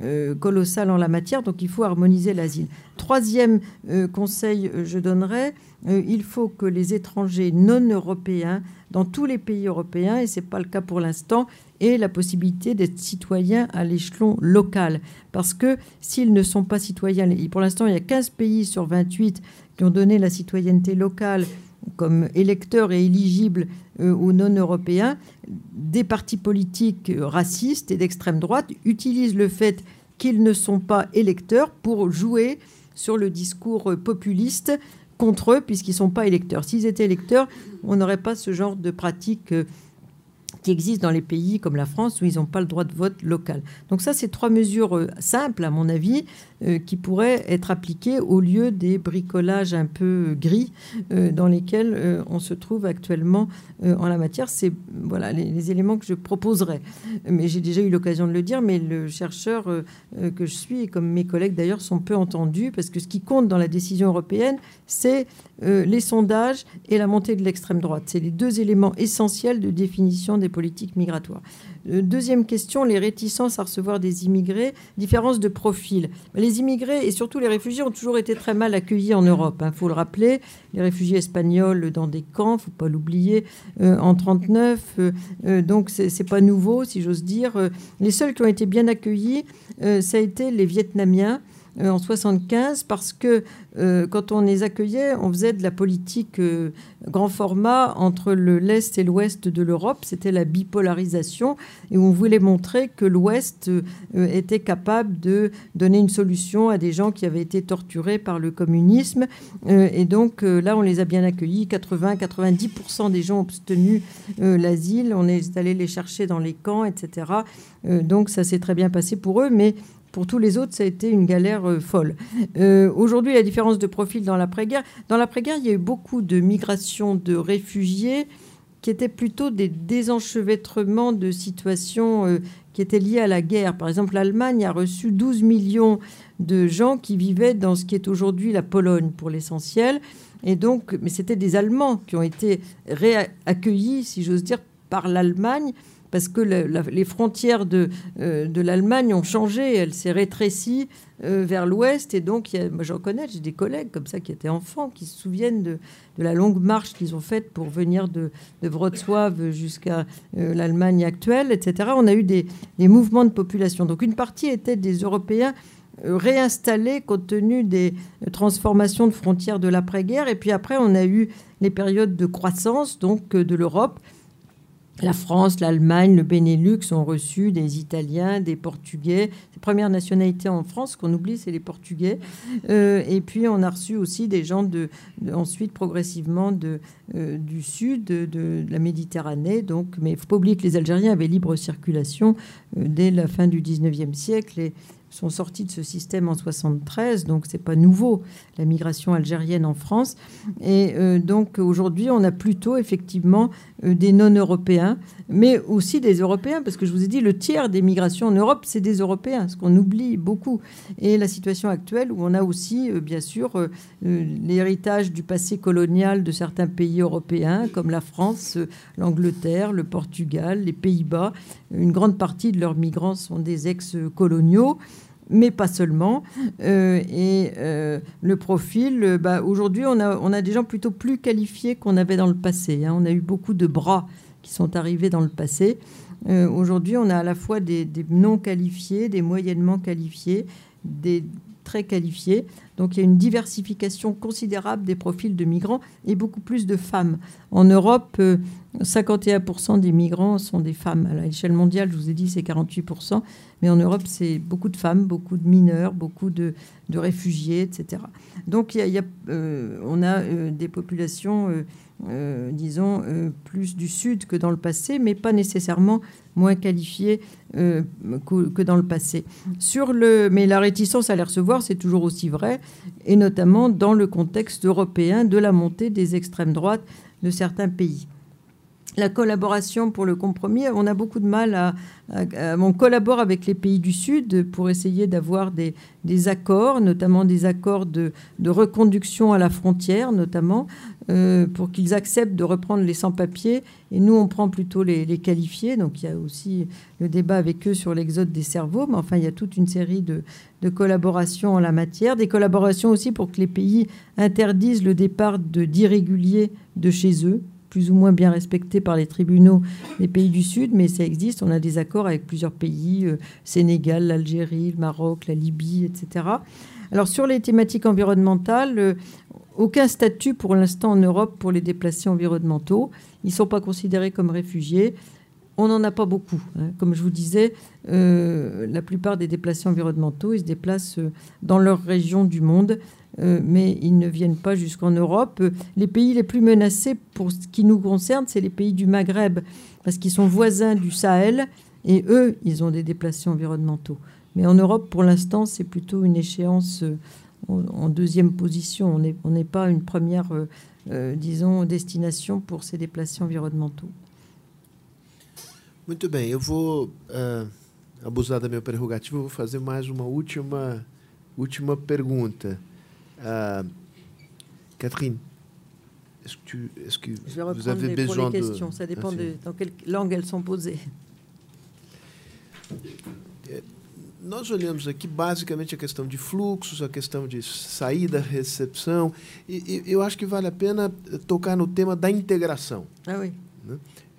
euh, colossal en la matière, donc il faut harmoniser l'asile. Troisième euh, conseil, euh, je donnerais, il faut que les étrangers non européens, dans tous les pays européens, et ce n'est pas le cas pour l'instant, aient la possibilité d'être citoyens à l'échelon local. Parce que s'ils ne sont pas citoyens, pour l'instant, il y a 15 pays sur 28 qui ont donné la citoyenneté locale comme électeurs et éligibles euh, aux non-européens, des partis politiques racistes et d'extrême droite utilisent le fait qu'ils ne sont pas électeurs pour jouer sur le discours populiste contre eux, puisqu'ils ne sont pas électeurs. S'ils étaient électeurs, on n'aurait pas ce genre de pratique euh, qui existent dans les pays comme la France où ils n'ont pas le droit de vote local. Donc ça, c'est trois mesures euh, simples, à mon avis, euh, qui pourraient être appliquées au lieu des bricolages un peu gris euh, dans lesquels on se trouve actuellement en la matière. C'est voilà les, éléments que je proposerais. Mais j'ai déjà eu l'occasion de le dire, mais le chercheur que je suis, et comme mes collègues d'ailleurs, sont peu entendus, parce que ce qui compte dans la décision européenne, c'est euh, les sondages et la montée de l'extrême droite. C'est les deux éléments essentiels de définition des politiques migratoires. Euh, deuxième question, les réticences à recevoir des immigrés, différence de profil. Les immigrés et surtout les réfugiés ont toujours été très mal accueillis en Europe. Il hein, faut le rappeler, les réfugiés espagnols dans des camps, faut pas l'oublier, euh, en 39. donc c'est pas nouveau, si j'ose dire. Les seuls qui ont été bien accueillis, ça a été les Vietnamiens euh, en 75 parce que euh, quand on les accueillait, on faisait de la politique euh, grand format entre l'Est et l'Ouest de l'Europe. C'était la bipolarisation et on voulait montrer que l'Ouest était capable de donner une solution à des gens qui avaient été torturés par le communisme. et donc là, on les a bien accueillis. 80-90% des gens ont obtenu l'asile. On est allé les chercher dans les camps, etc. donc ça s'est très bien passé pour eux. Mais pour tous les autres, ça a été une galère euh, folle. Euh, aujourd'hui, la différence de profil dans l'après-guerre. Dans l'après-guerre, il y a eu beaucoup de migrations de réfugiés qui étaient plutôt des désenchevêtrements de situations euh, qui étaient liées à la guerre. Par exemple, l'Allemagne a reçu 12 millions de gens qui vivaient dans ce qui est aujourd'hui la Pologne, pour l'essentiel. Et donc, mais c'était des Allemands qui ont été réaccueillis, si j'ose dire, par l'Allemagne parce que les frontières de, euh, de l'Allemagne ont changé, elle s'est rétrécie euh, vers l'ouest, et donc moi j'en connais, j'ai des collègues comme ça qui étaient enfants, qui se souviennent de, de la longue marche qu'ils ont faite pour venir de, de Wrocław jusqu'à euh, l'Allemagne actuelle, etc. On a eu des, des, mouvements de population. Donc une partie était des Européens réinstallés compte tenu des transformations de frontières de l'après-guerre, et puis après on a eu les périodes de croissance donc de l'Europe la France, l'Allemagne, le Benelux ont reçu des Italiens, des Portugais. Les premières nationalités en France qu'on oublie, c'est les Portugais. Euh, et puis on a reçu aussi des gens de, ensuite progressivement de, euh, du sud de, la Méditerranée. Donc, mais il faut pas oublier que les Algériens avaient libre circulation euh, dès la fin du 19e siècle. Et sont sortis de ce système en 73, donc c'est pas nouveau la migration algérienne en France. Et donc aujourd'hui, on a plutôt effectivement des non-européens, mais aussi des Européens, parce que je vous ai dit, le tiers des migrations en Europe, c'est des Européens, ce qu'on oublie beaucoup. Et la situation actuelle où on a aussi, euh, bien sûr, l'héritage du passé colonial de certains pays européens, comme la France, l'Angleterre, le Portugal, les Pays-Bas. Une grande partie de leurs migrants sont des ex-coloniaux mais pas seulement. Euh, et euh, le profil, euh, bah, aujourd'hui, on a, on a des gens plutôt plus qualifiés qu'on avait dans le passé. Hein. On a eu beaucoup de bras qui sont arrivés dans le passé. aujourd'hui, on a à la fois des, non qualifiés, des moyennement qualifiés, des très qualifiés. Donc il y a une diversification considérable des profils de migrants et beaucoup plus de femmes. En Europe, 51% des migrants sont des femmes. À l'échelle mondiale, je vous ai dit, c'est 48%. Mais en Europe, c'est beaucoup de femmes, beaucoup de mineurs, beaucoup de, réfugiés, etc. Donc il y a, euh, on a euh, des populations, euh, disons, plus du sud que dans le passé, mais pas nécessairement moins qualifiées que, dans le passé. Sur le, mais la réticence à les recevoir, c'est toujours aussi vrai, et notamment dans le contexte européen de la montée des extrêmes droites de certains pays la collaboration pour le compromis, on a beaucoup de mal à, on collabore avec les pays du Sud pour essayer d'avoir des, accords, notamment des accords de, reconduction à la frontière, notamment euh, pour qu'ils acceptent de reprendre les sans-papiers. Et nous, on prend plutôt les, qualifiés. Donc il y a aussi le débat avec eux sur l'exode des cerveaux. Mais enfin, il y a toute une série de, de collaborations en la matière. Des collaborations aussi pour que les pays interdisent le départ d'irréguliers de chez eux plus ou moins bien respecté par les tribunaux des pays du Sud, mais ça existe. On a des accords avec plusieurs pays, euh, Sénégal, l'Algérie, le Maroc, la Libye, etc. Alors sur les thématiques environnementales, euh, aucun statut pour l'instant en Europe pour les déplacés environnementaux. Ils ne sont pas considérés comme réfugiés. On n'en a pas beaucoup. Hein. Comme je vous disais, euh, la plupart des déplacés environnementaux, ils se déplacent dans leur région du monde euh, mais ils ne viennent pas jusqu'en Europe. Les pays les plus menacés, pour ce qui nous concerne, c'est les pays du Maghreb, parce qu'ils sont voisins du Sahel, et eux, ils ont des déplacés environnementaux. Mais en Europe, pour l'instant, c'est plutôt une échéance euh, en deuxième position. On n'est pas une première, euh, disons, destination pour ces déplacés environnementaux. Muito bem, eu vou uh, abusar da minha prerrogativa, vou fazer mais uma última, última pergunta. Euh, Catherine, est-ce que, tu, est-ce que Je vais vous avez les, besoin pour les de... questions. Ça dépend Assim. de dans quelle langue elles sont posées. Nós olhamos aqui basicamente a questão de fluxos, a questão de saída, recepção, e, e eu acho que vale a pena tocar no tema da integração. Ah oui.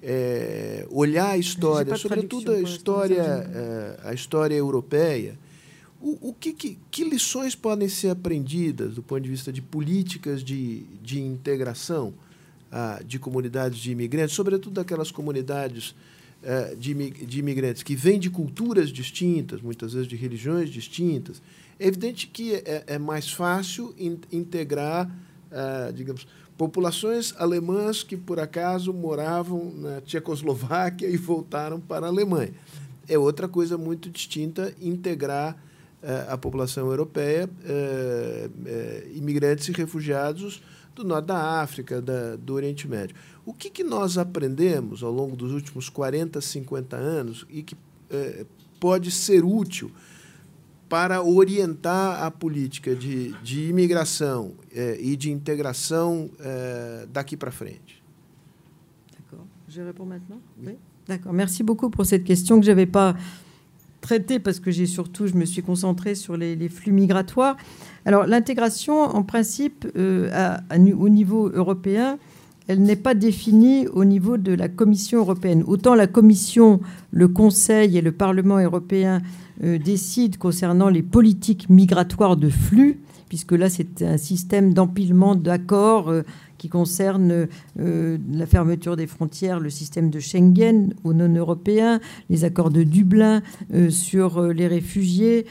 É, olhar a história, Mas de sobretudo a história, é, a história europeia. O, o que, que, que lições podem ser aprendidas do ponto de vista de políticas de, de integração ah, de comunidades de imigrantes, sobretudo daquelas comunidades eh, de, de imigrantes que vêm de culturas distintas, muitas vezes de religiões distintas, é evidente que é, é mais fácil in- integrar, ah, digamos, populações alemãs que por acaso moravam na Tchecoslováquia *laughs* e voltaram para a Alemanha. É outra coisa muito distinta integrar eh, a população europeia, eh, eh, imigrantes e refugiados do norte da África, da, do Oriente Médio. O que, que nós aprendemos ao longo dos últimos 40, 50 anos e que pode ser útil para orientar a política de, de imigração eh, e de integração eh, daqui para frente? D'accord. Je réponds maintenant? Oui. D'accord. Merci beaucoup pour cette question que je n'avais pas traitée parce que j'ai surtout, je me suis concentrée sur les, les flux migratoires. Alors, l'intégration, en principe, euh, à- à nu- au niveau européen, elle n'est pas définie au niveau de la Commission européenne. Autant la Commission, le Conseil et le Parlement européen euh, décident concernant les politiques migratoires de flux, puisque là, c'est un système d'empilement d'accords euh, qui concerne euh, la fermeture des frontières, le système de Schengen aux non-européens, les accords de Dublin euh, sur euh, les réfugiés,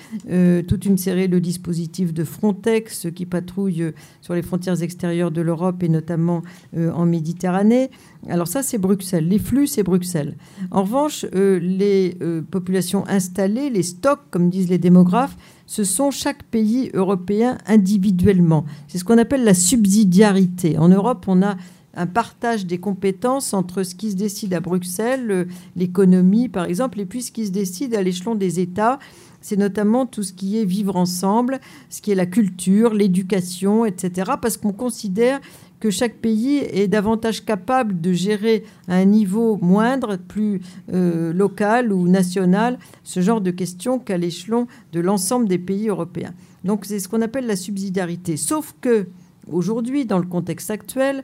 toute une série de dispositifs de Frontex qui patrouillent sur les frontières extérieures de l'Europe et notamment en Méditerranée. Alors ça, c'est Bruxelles. Les flux, c'est Bruxelles. En revanche, les populations installées, les stocks, comme disent les démographes, ce sont chaque pays européen individuellement. C'est ce qu'on appelle la subsidiarité. En Europe, on a un partage des compétences entre ce qui se décide à Bruxelles, euh, l'économie par exemple, et puis ce qui se décide à l'échelon des États. C'est notamment tout ce qui est vivre ensemble, ce qui est la culture, l'éducation, etc. Parce qu'on considère que chaque pays est davantage capable de gérer à un niveau moindre, plus euh, local ou national, ce genre de questions qu'à l'échelon de l'ensemble des pays européens. Donc c'est ce qu'on appelle la subsidiarité. Sauf que aujourd'hui, dans le contexte actuel,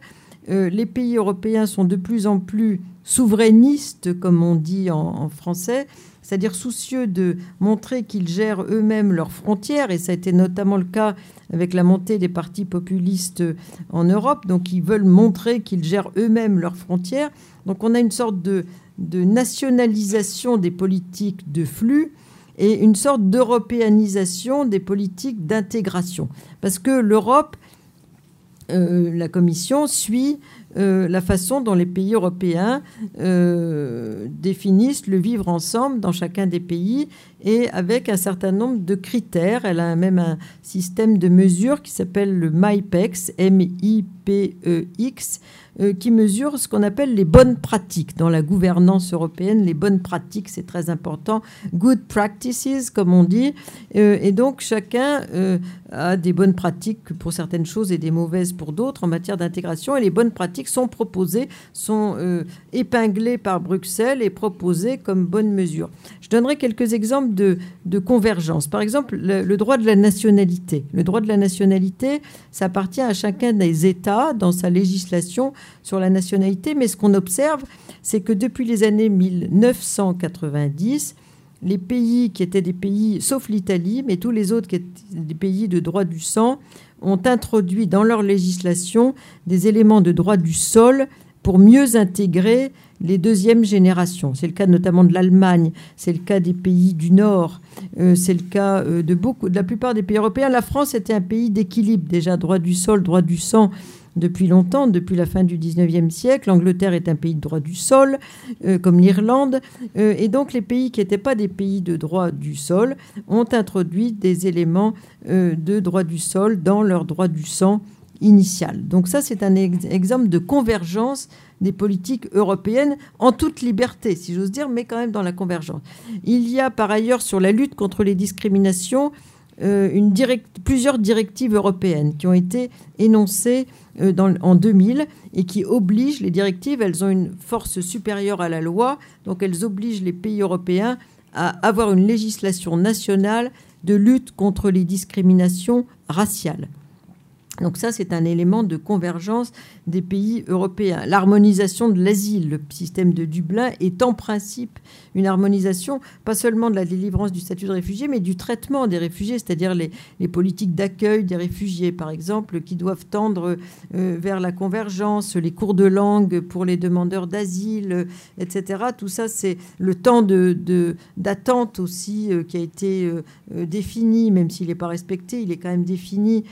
euh, les pays européens sont de plus en plus souverainistes, comme on dit en, en français, c'est-à-dire soucieux de montrer qu'ils gèrent eux-mêmes leurs frontières, et ça a été notamment le cas avec la montée des partis populistes en Europe, donc ils veulent montrer qu'ils gèrent eux-mêmes leurs frontières. Donc on a une sorte de, nationalisation des politiques de flux et une sorte d'européanisation des politiques d'intégration. Parce que l'Europe, euh, la Commission suit euh, la façon dont les pays européens euh, définissent le vivre ensemble dans chacun des pays et avec un certain nombre de critères. Elle a même un système de mesure qui s'appelle le MIPEX, M-I-P-E-X, euh, qui mesure ce qu'on appelle les bonnes pratiques dans la gouvernance européenne. Les bonnes pratiques, c'est très important. Good practices, comme on dit. Euh, et donc, chacun euh, a des bonnes pratiques pour certaines choses et des mauvaises pour d'autres en matière d'intégration. Et les bonnes pratiques sont proposées, sont épinglées par Bruxelles et proposées comme bonnes mesures. Je donnerai quelques exemples de, convergence. Par exemple, le, le droit de la nationalité. Le droit de la nationalité, ça appartient à chacun des États dans sa législation sur la nationalité. Mais ce qu'on observe, c'est que depuis les années 1990, les pays qui étaient des pays, sauf l'Italie, mais tous les autres qui étaient des pays de droit du sang, ont introduit dans leur législation des éléments de droit du sol pour mieux intégrer les deuxièmes générations. C'est le cas notamment de l'Allemagne, c'est le cas des pays du Nord, euh, c'est le cas euh, de beaucoup, de la plupart des pays européens. La France était un pays d'équilibre, déjà droit du sol, droit du sang depuis longtemps, depuis la fin du 19e siècle. L'Angleterre est un pays de droit du sol, euh, comme l'Irlande. Euh, et donc les pays qui n'étaient pas des pays de droit du sol ont introduit des éléments euh, de droit du sol dans leur droit du sang initial. Donc ça, c'est un ex exemple de convergence des politiques européennes en toute liberté, si j'ose dire, mais quand même dans la convergence. Il y a par ailleurs sur la lutte contre les discriminations une plusieurs directives européennes qui ont été énoncées dans, en 2000 et qui obligent, les directives, elles ont une force supérieure à la loi, donc elles obligent les pays européens à avoir une législation nationale de lutte contre les discriminations raciales. Donc ça, c'est un élément de convergence des pays européens. L'harmonisation de l'asile, le système de Dublin, est en principe une harmonisation, pas seulement de la délivrance du statut de réfugié, mais du traitement des réfugiés, c'est-à-dire les, politiques d'accueil des réfugiés, par exemple, qui doivent tendre euh, vers la convergence, les cours de langue pour les demandeurs d'asile, etc. Tout ça, c'est le temps d'attente de, aussi euh, qui a été euh, défini, même s'il n'est pas respecté, il est quand même défini.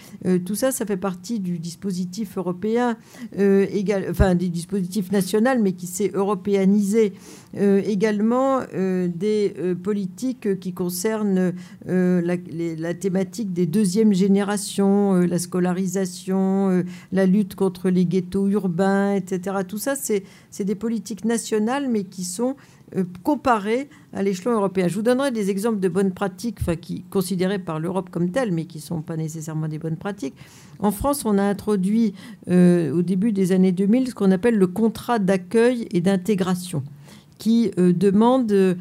tout ça, ça fait partie du dispositif européen, égal, enfin, du dispositif national, mais qui s'est européanisé euh, également euh, des euh, politiques qui concernent la, thématique des deuxièmes générations, la scolarisation, la lutte contre les ghettos urbains, etc. Tout ça, c'est des politiques nationales, mais qui sont comparées à l'échelon européen. Je vous donnerai des exemples de bonnes pratiques, qui considérées par l'Europe comme telles, mais qui ne sont pas nécessairement des bonnes pratiques. En France, on a introduit au début des années 2000 ce qu'on appelle le contrat d'accueil et d'intégration qui euh, demande euh,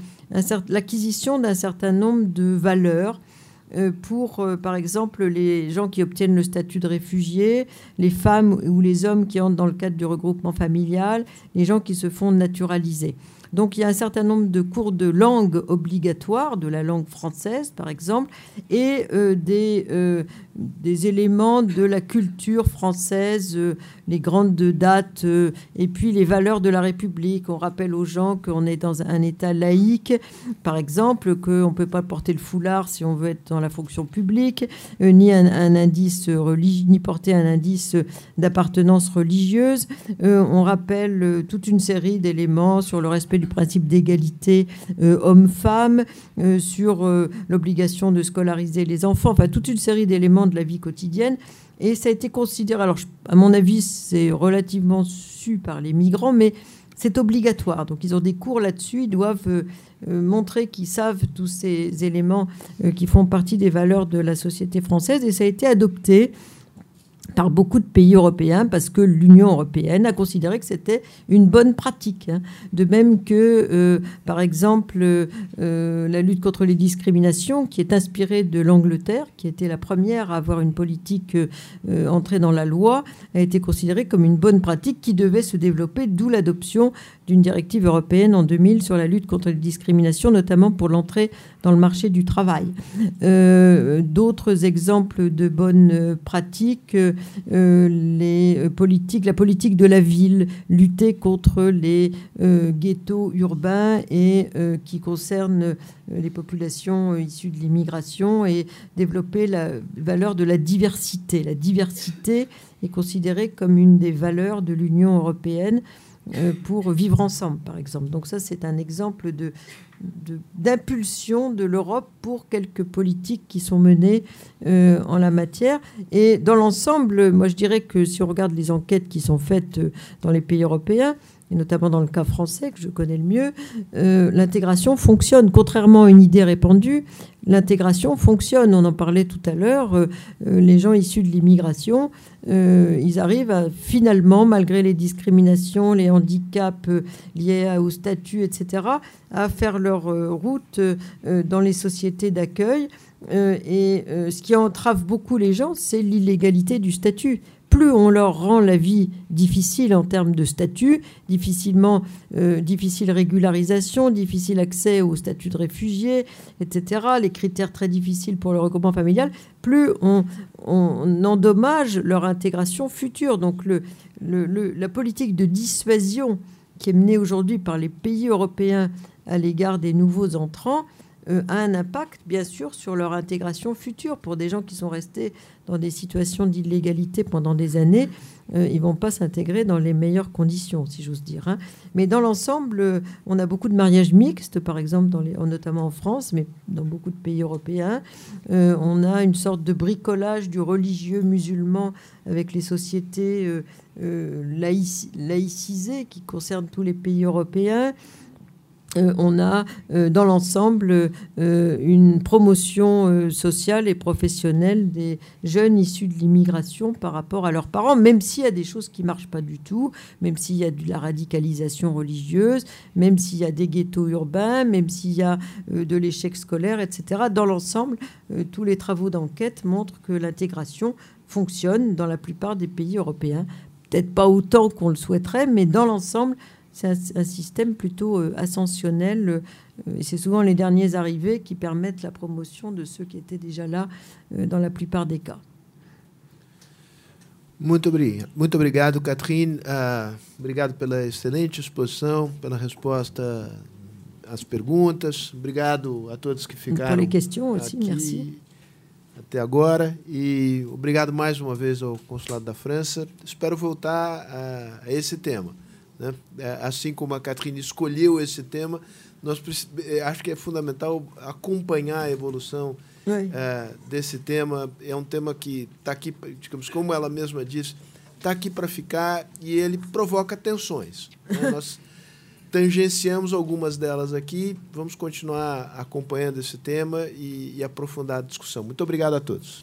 l'acquisition d'un certain nombre de valeurs euh, pour, par exemple, les gens qui obtiennent le statut de réfugié, les femmes ou les hommes qui entrent dans le cadre du regroupement familial, les gens qui se font naturaliser. Donc il y a un certain nombre de cours de langue obligatoires, de la langue française par exemple, et euh, des, euh, des éléments de la culture française, euh, les grandes dates, et puis les valeurs de la République. On rappelle aux gens qu'on est dans un État laïque, par exemple, qu'on ne peut pas porter le foulard si on veut être dans la fonction publique, ni un, indice religieux, ni porter un indice d'appartenance religieuse. on rappelle toute une série d'éléments sur le respect du principe d'égalité euh, homme-femme, euh, sur euh, l'obligation de scolariser les enfants, enfin toute une série d'éléments de la vie quotidienne. Et ça a été considéré, alors à mon avis c'est relativement su par les migrants, mais c'est obligatoire. Donc ils ont des cours là-dessus, ils doivent montrer qu'ils savent tous ces éléments qui font partie des valeurs de la société française. Et ça a été adopté par beaucoup de pays européens parce que l'Union européenne a considéré que c'était une bonne pratique. Hein. De même que, euh, par exemple, euh, la lutte contre les discriminations, qui est inspirée de l'Angleterre, qui était la première à avoir une politique euh, entrée dans la loi, a été considérée comme une bonne pratique qui devait se développer, d'où l'adoption d'une directive européenne en 2000 sur la lutte contre les discriminations, notamment pour l'entrée dans le marché du travail. D'autres exemples de bonnes pratiques euh, les politiques, la politique de la ville, lutter contre les euh, ghettos urbains et euh, qui concernent les populations issues de l'immigration et développer la valeur de la diversité. La diversité est considérée comme une des valeurs de l'Union européenne pour vivre ensemble, par exemple. Donc ça, c'est un exemple de, d'impulsion de, l'Europe pour quelques politiques qui sont menées euh, en la matière. Et dans l'ensemble, moi je dirais que si on regarde les enquêtes qui sont faites euh, dans les pays européens, et notamment dans le cas français que je connais le mieux, euh, l'intégration fonctionne. Contrairement à une idée répandue, l'intégration fonctionne. On en parlait tout à l'heure. Euh, euh, les gens issus de l'immigration, ils arrivent finalement, malgré les discriminations, les handicaps liés au statut, etc., à faire leur route dans les sociétés d'accueil. et ce qui entrave beaucoup les gens, c'est l'illégalité du statut plus on leur rend la vie difficile en termes de statut, difficilement, euh, difficile régularisation, difficile accès au statut de réfugié, etc., les critères très difficiles pour le regroupement familial, plus on, endommage leur intégration future. Donc le, la politique de dissuasion qui est menée aujourd'hui par les pays européens à l'égard des nouveaux entrants, euh, a un impact, bien sûr, sur leur intégration future. Pour des gens qui sont restés dans des situations d'illégalité pendant des années, euh, ils vont pas s'intégrer dans les meilleures conditions, si j'ose dire. Hein. Mais dans l'ensemble, euh, on a beaucoup de mariages mixtes, par exemple, notamment en France, mais dans beaucoup de pays européens. on a une sorte de bricolage du religieux musulman avec les sociétés laïcisées qui concernent tous les pays européens. Euh, on a euh, dans l'ensemble euh, une promotion sociale et professionnelle des jeunes issus de l'immigration par rapport à leurs parents, même s'il y a des choses qui ne marchent pas du tout, même s'il y a de la radicalisation religieuse, même s'il y a des ghettos urbains, même s'il y a de l'échec scolaire, etc. Dans l'ensemble, tous les travaux d'enquête montrent que l'intégration fonctionne dans la plupart des pays européens. Peut-être pas autant qu'on le souhaiterait, mais dans l'ensemble, c'est un, système plutôt euh, ascensionnel. Euh, et c'est souvent les derniers arrivés qui permettent la promotion de ceux qui étaient déjà là euh, dans la plupart des cas. Muito obrigado, muito obrigado Catherine. Uh, obrigado pela excelente exposição, pela resposta às perguntas. Obrigado a todos que ficaram Pour les questions aussi, aqui merci. até agora. E obrigado mais uma vez ao Consulado da França. Espero voltar a, a esse tema. Né? É, assim como a Catrine escolheu esse tema, nós é, acho que é fundamental acompanhar a evolução é, desse tema. É um tema que está aqui, digamos, como ela mesma disse, está aqui para ficar e ele provoca tensões. Né? *laughs* nós tangenciamos algumas delas aqui. Vamos continuar acompanhando esse tema e, e aprofundar a discussão. Muito obrigado a todos.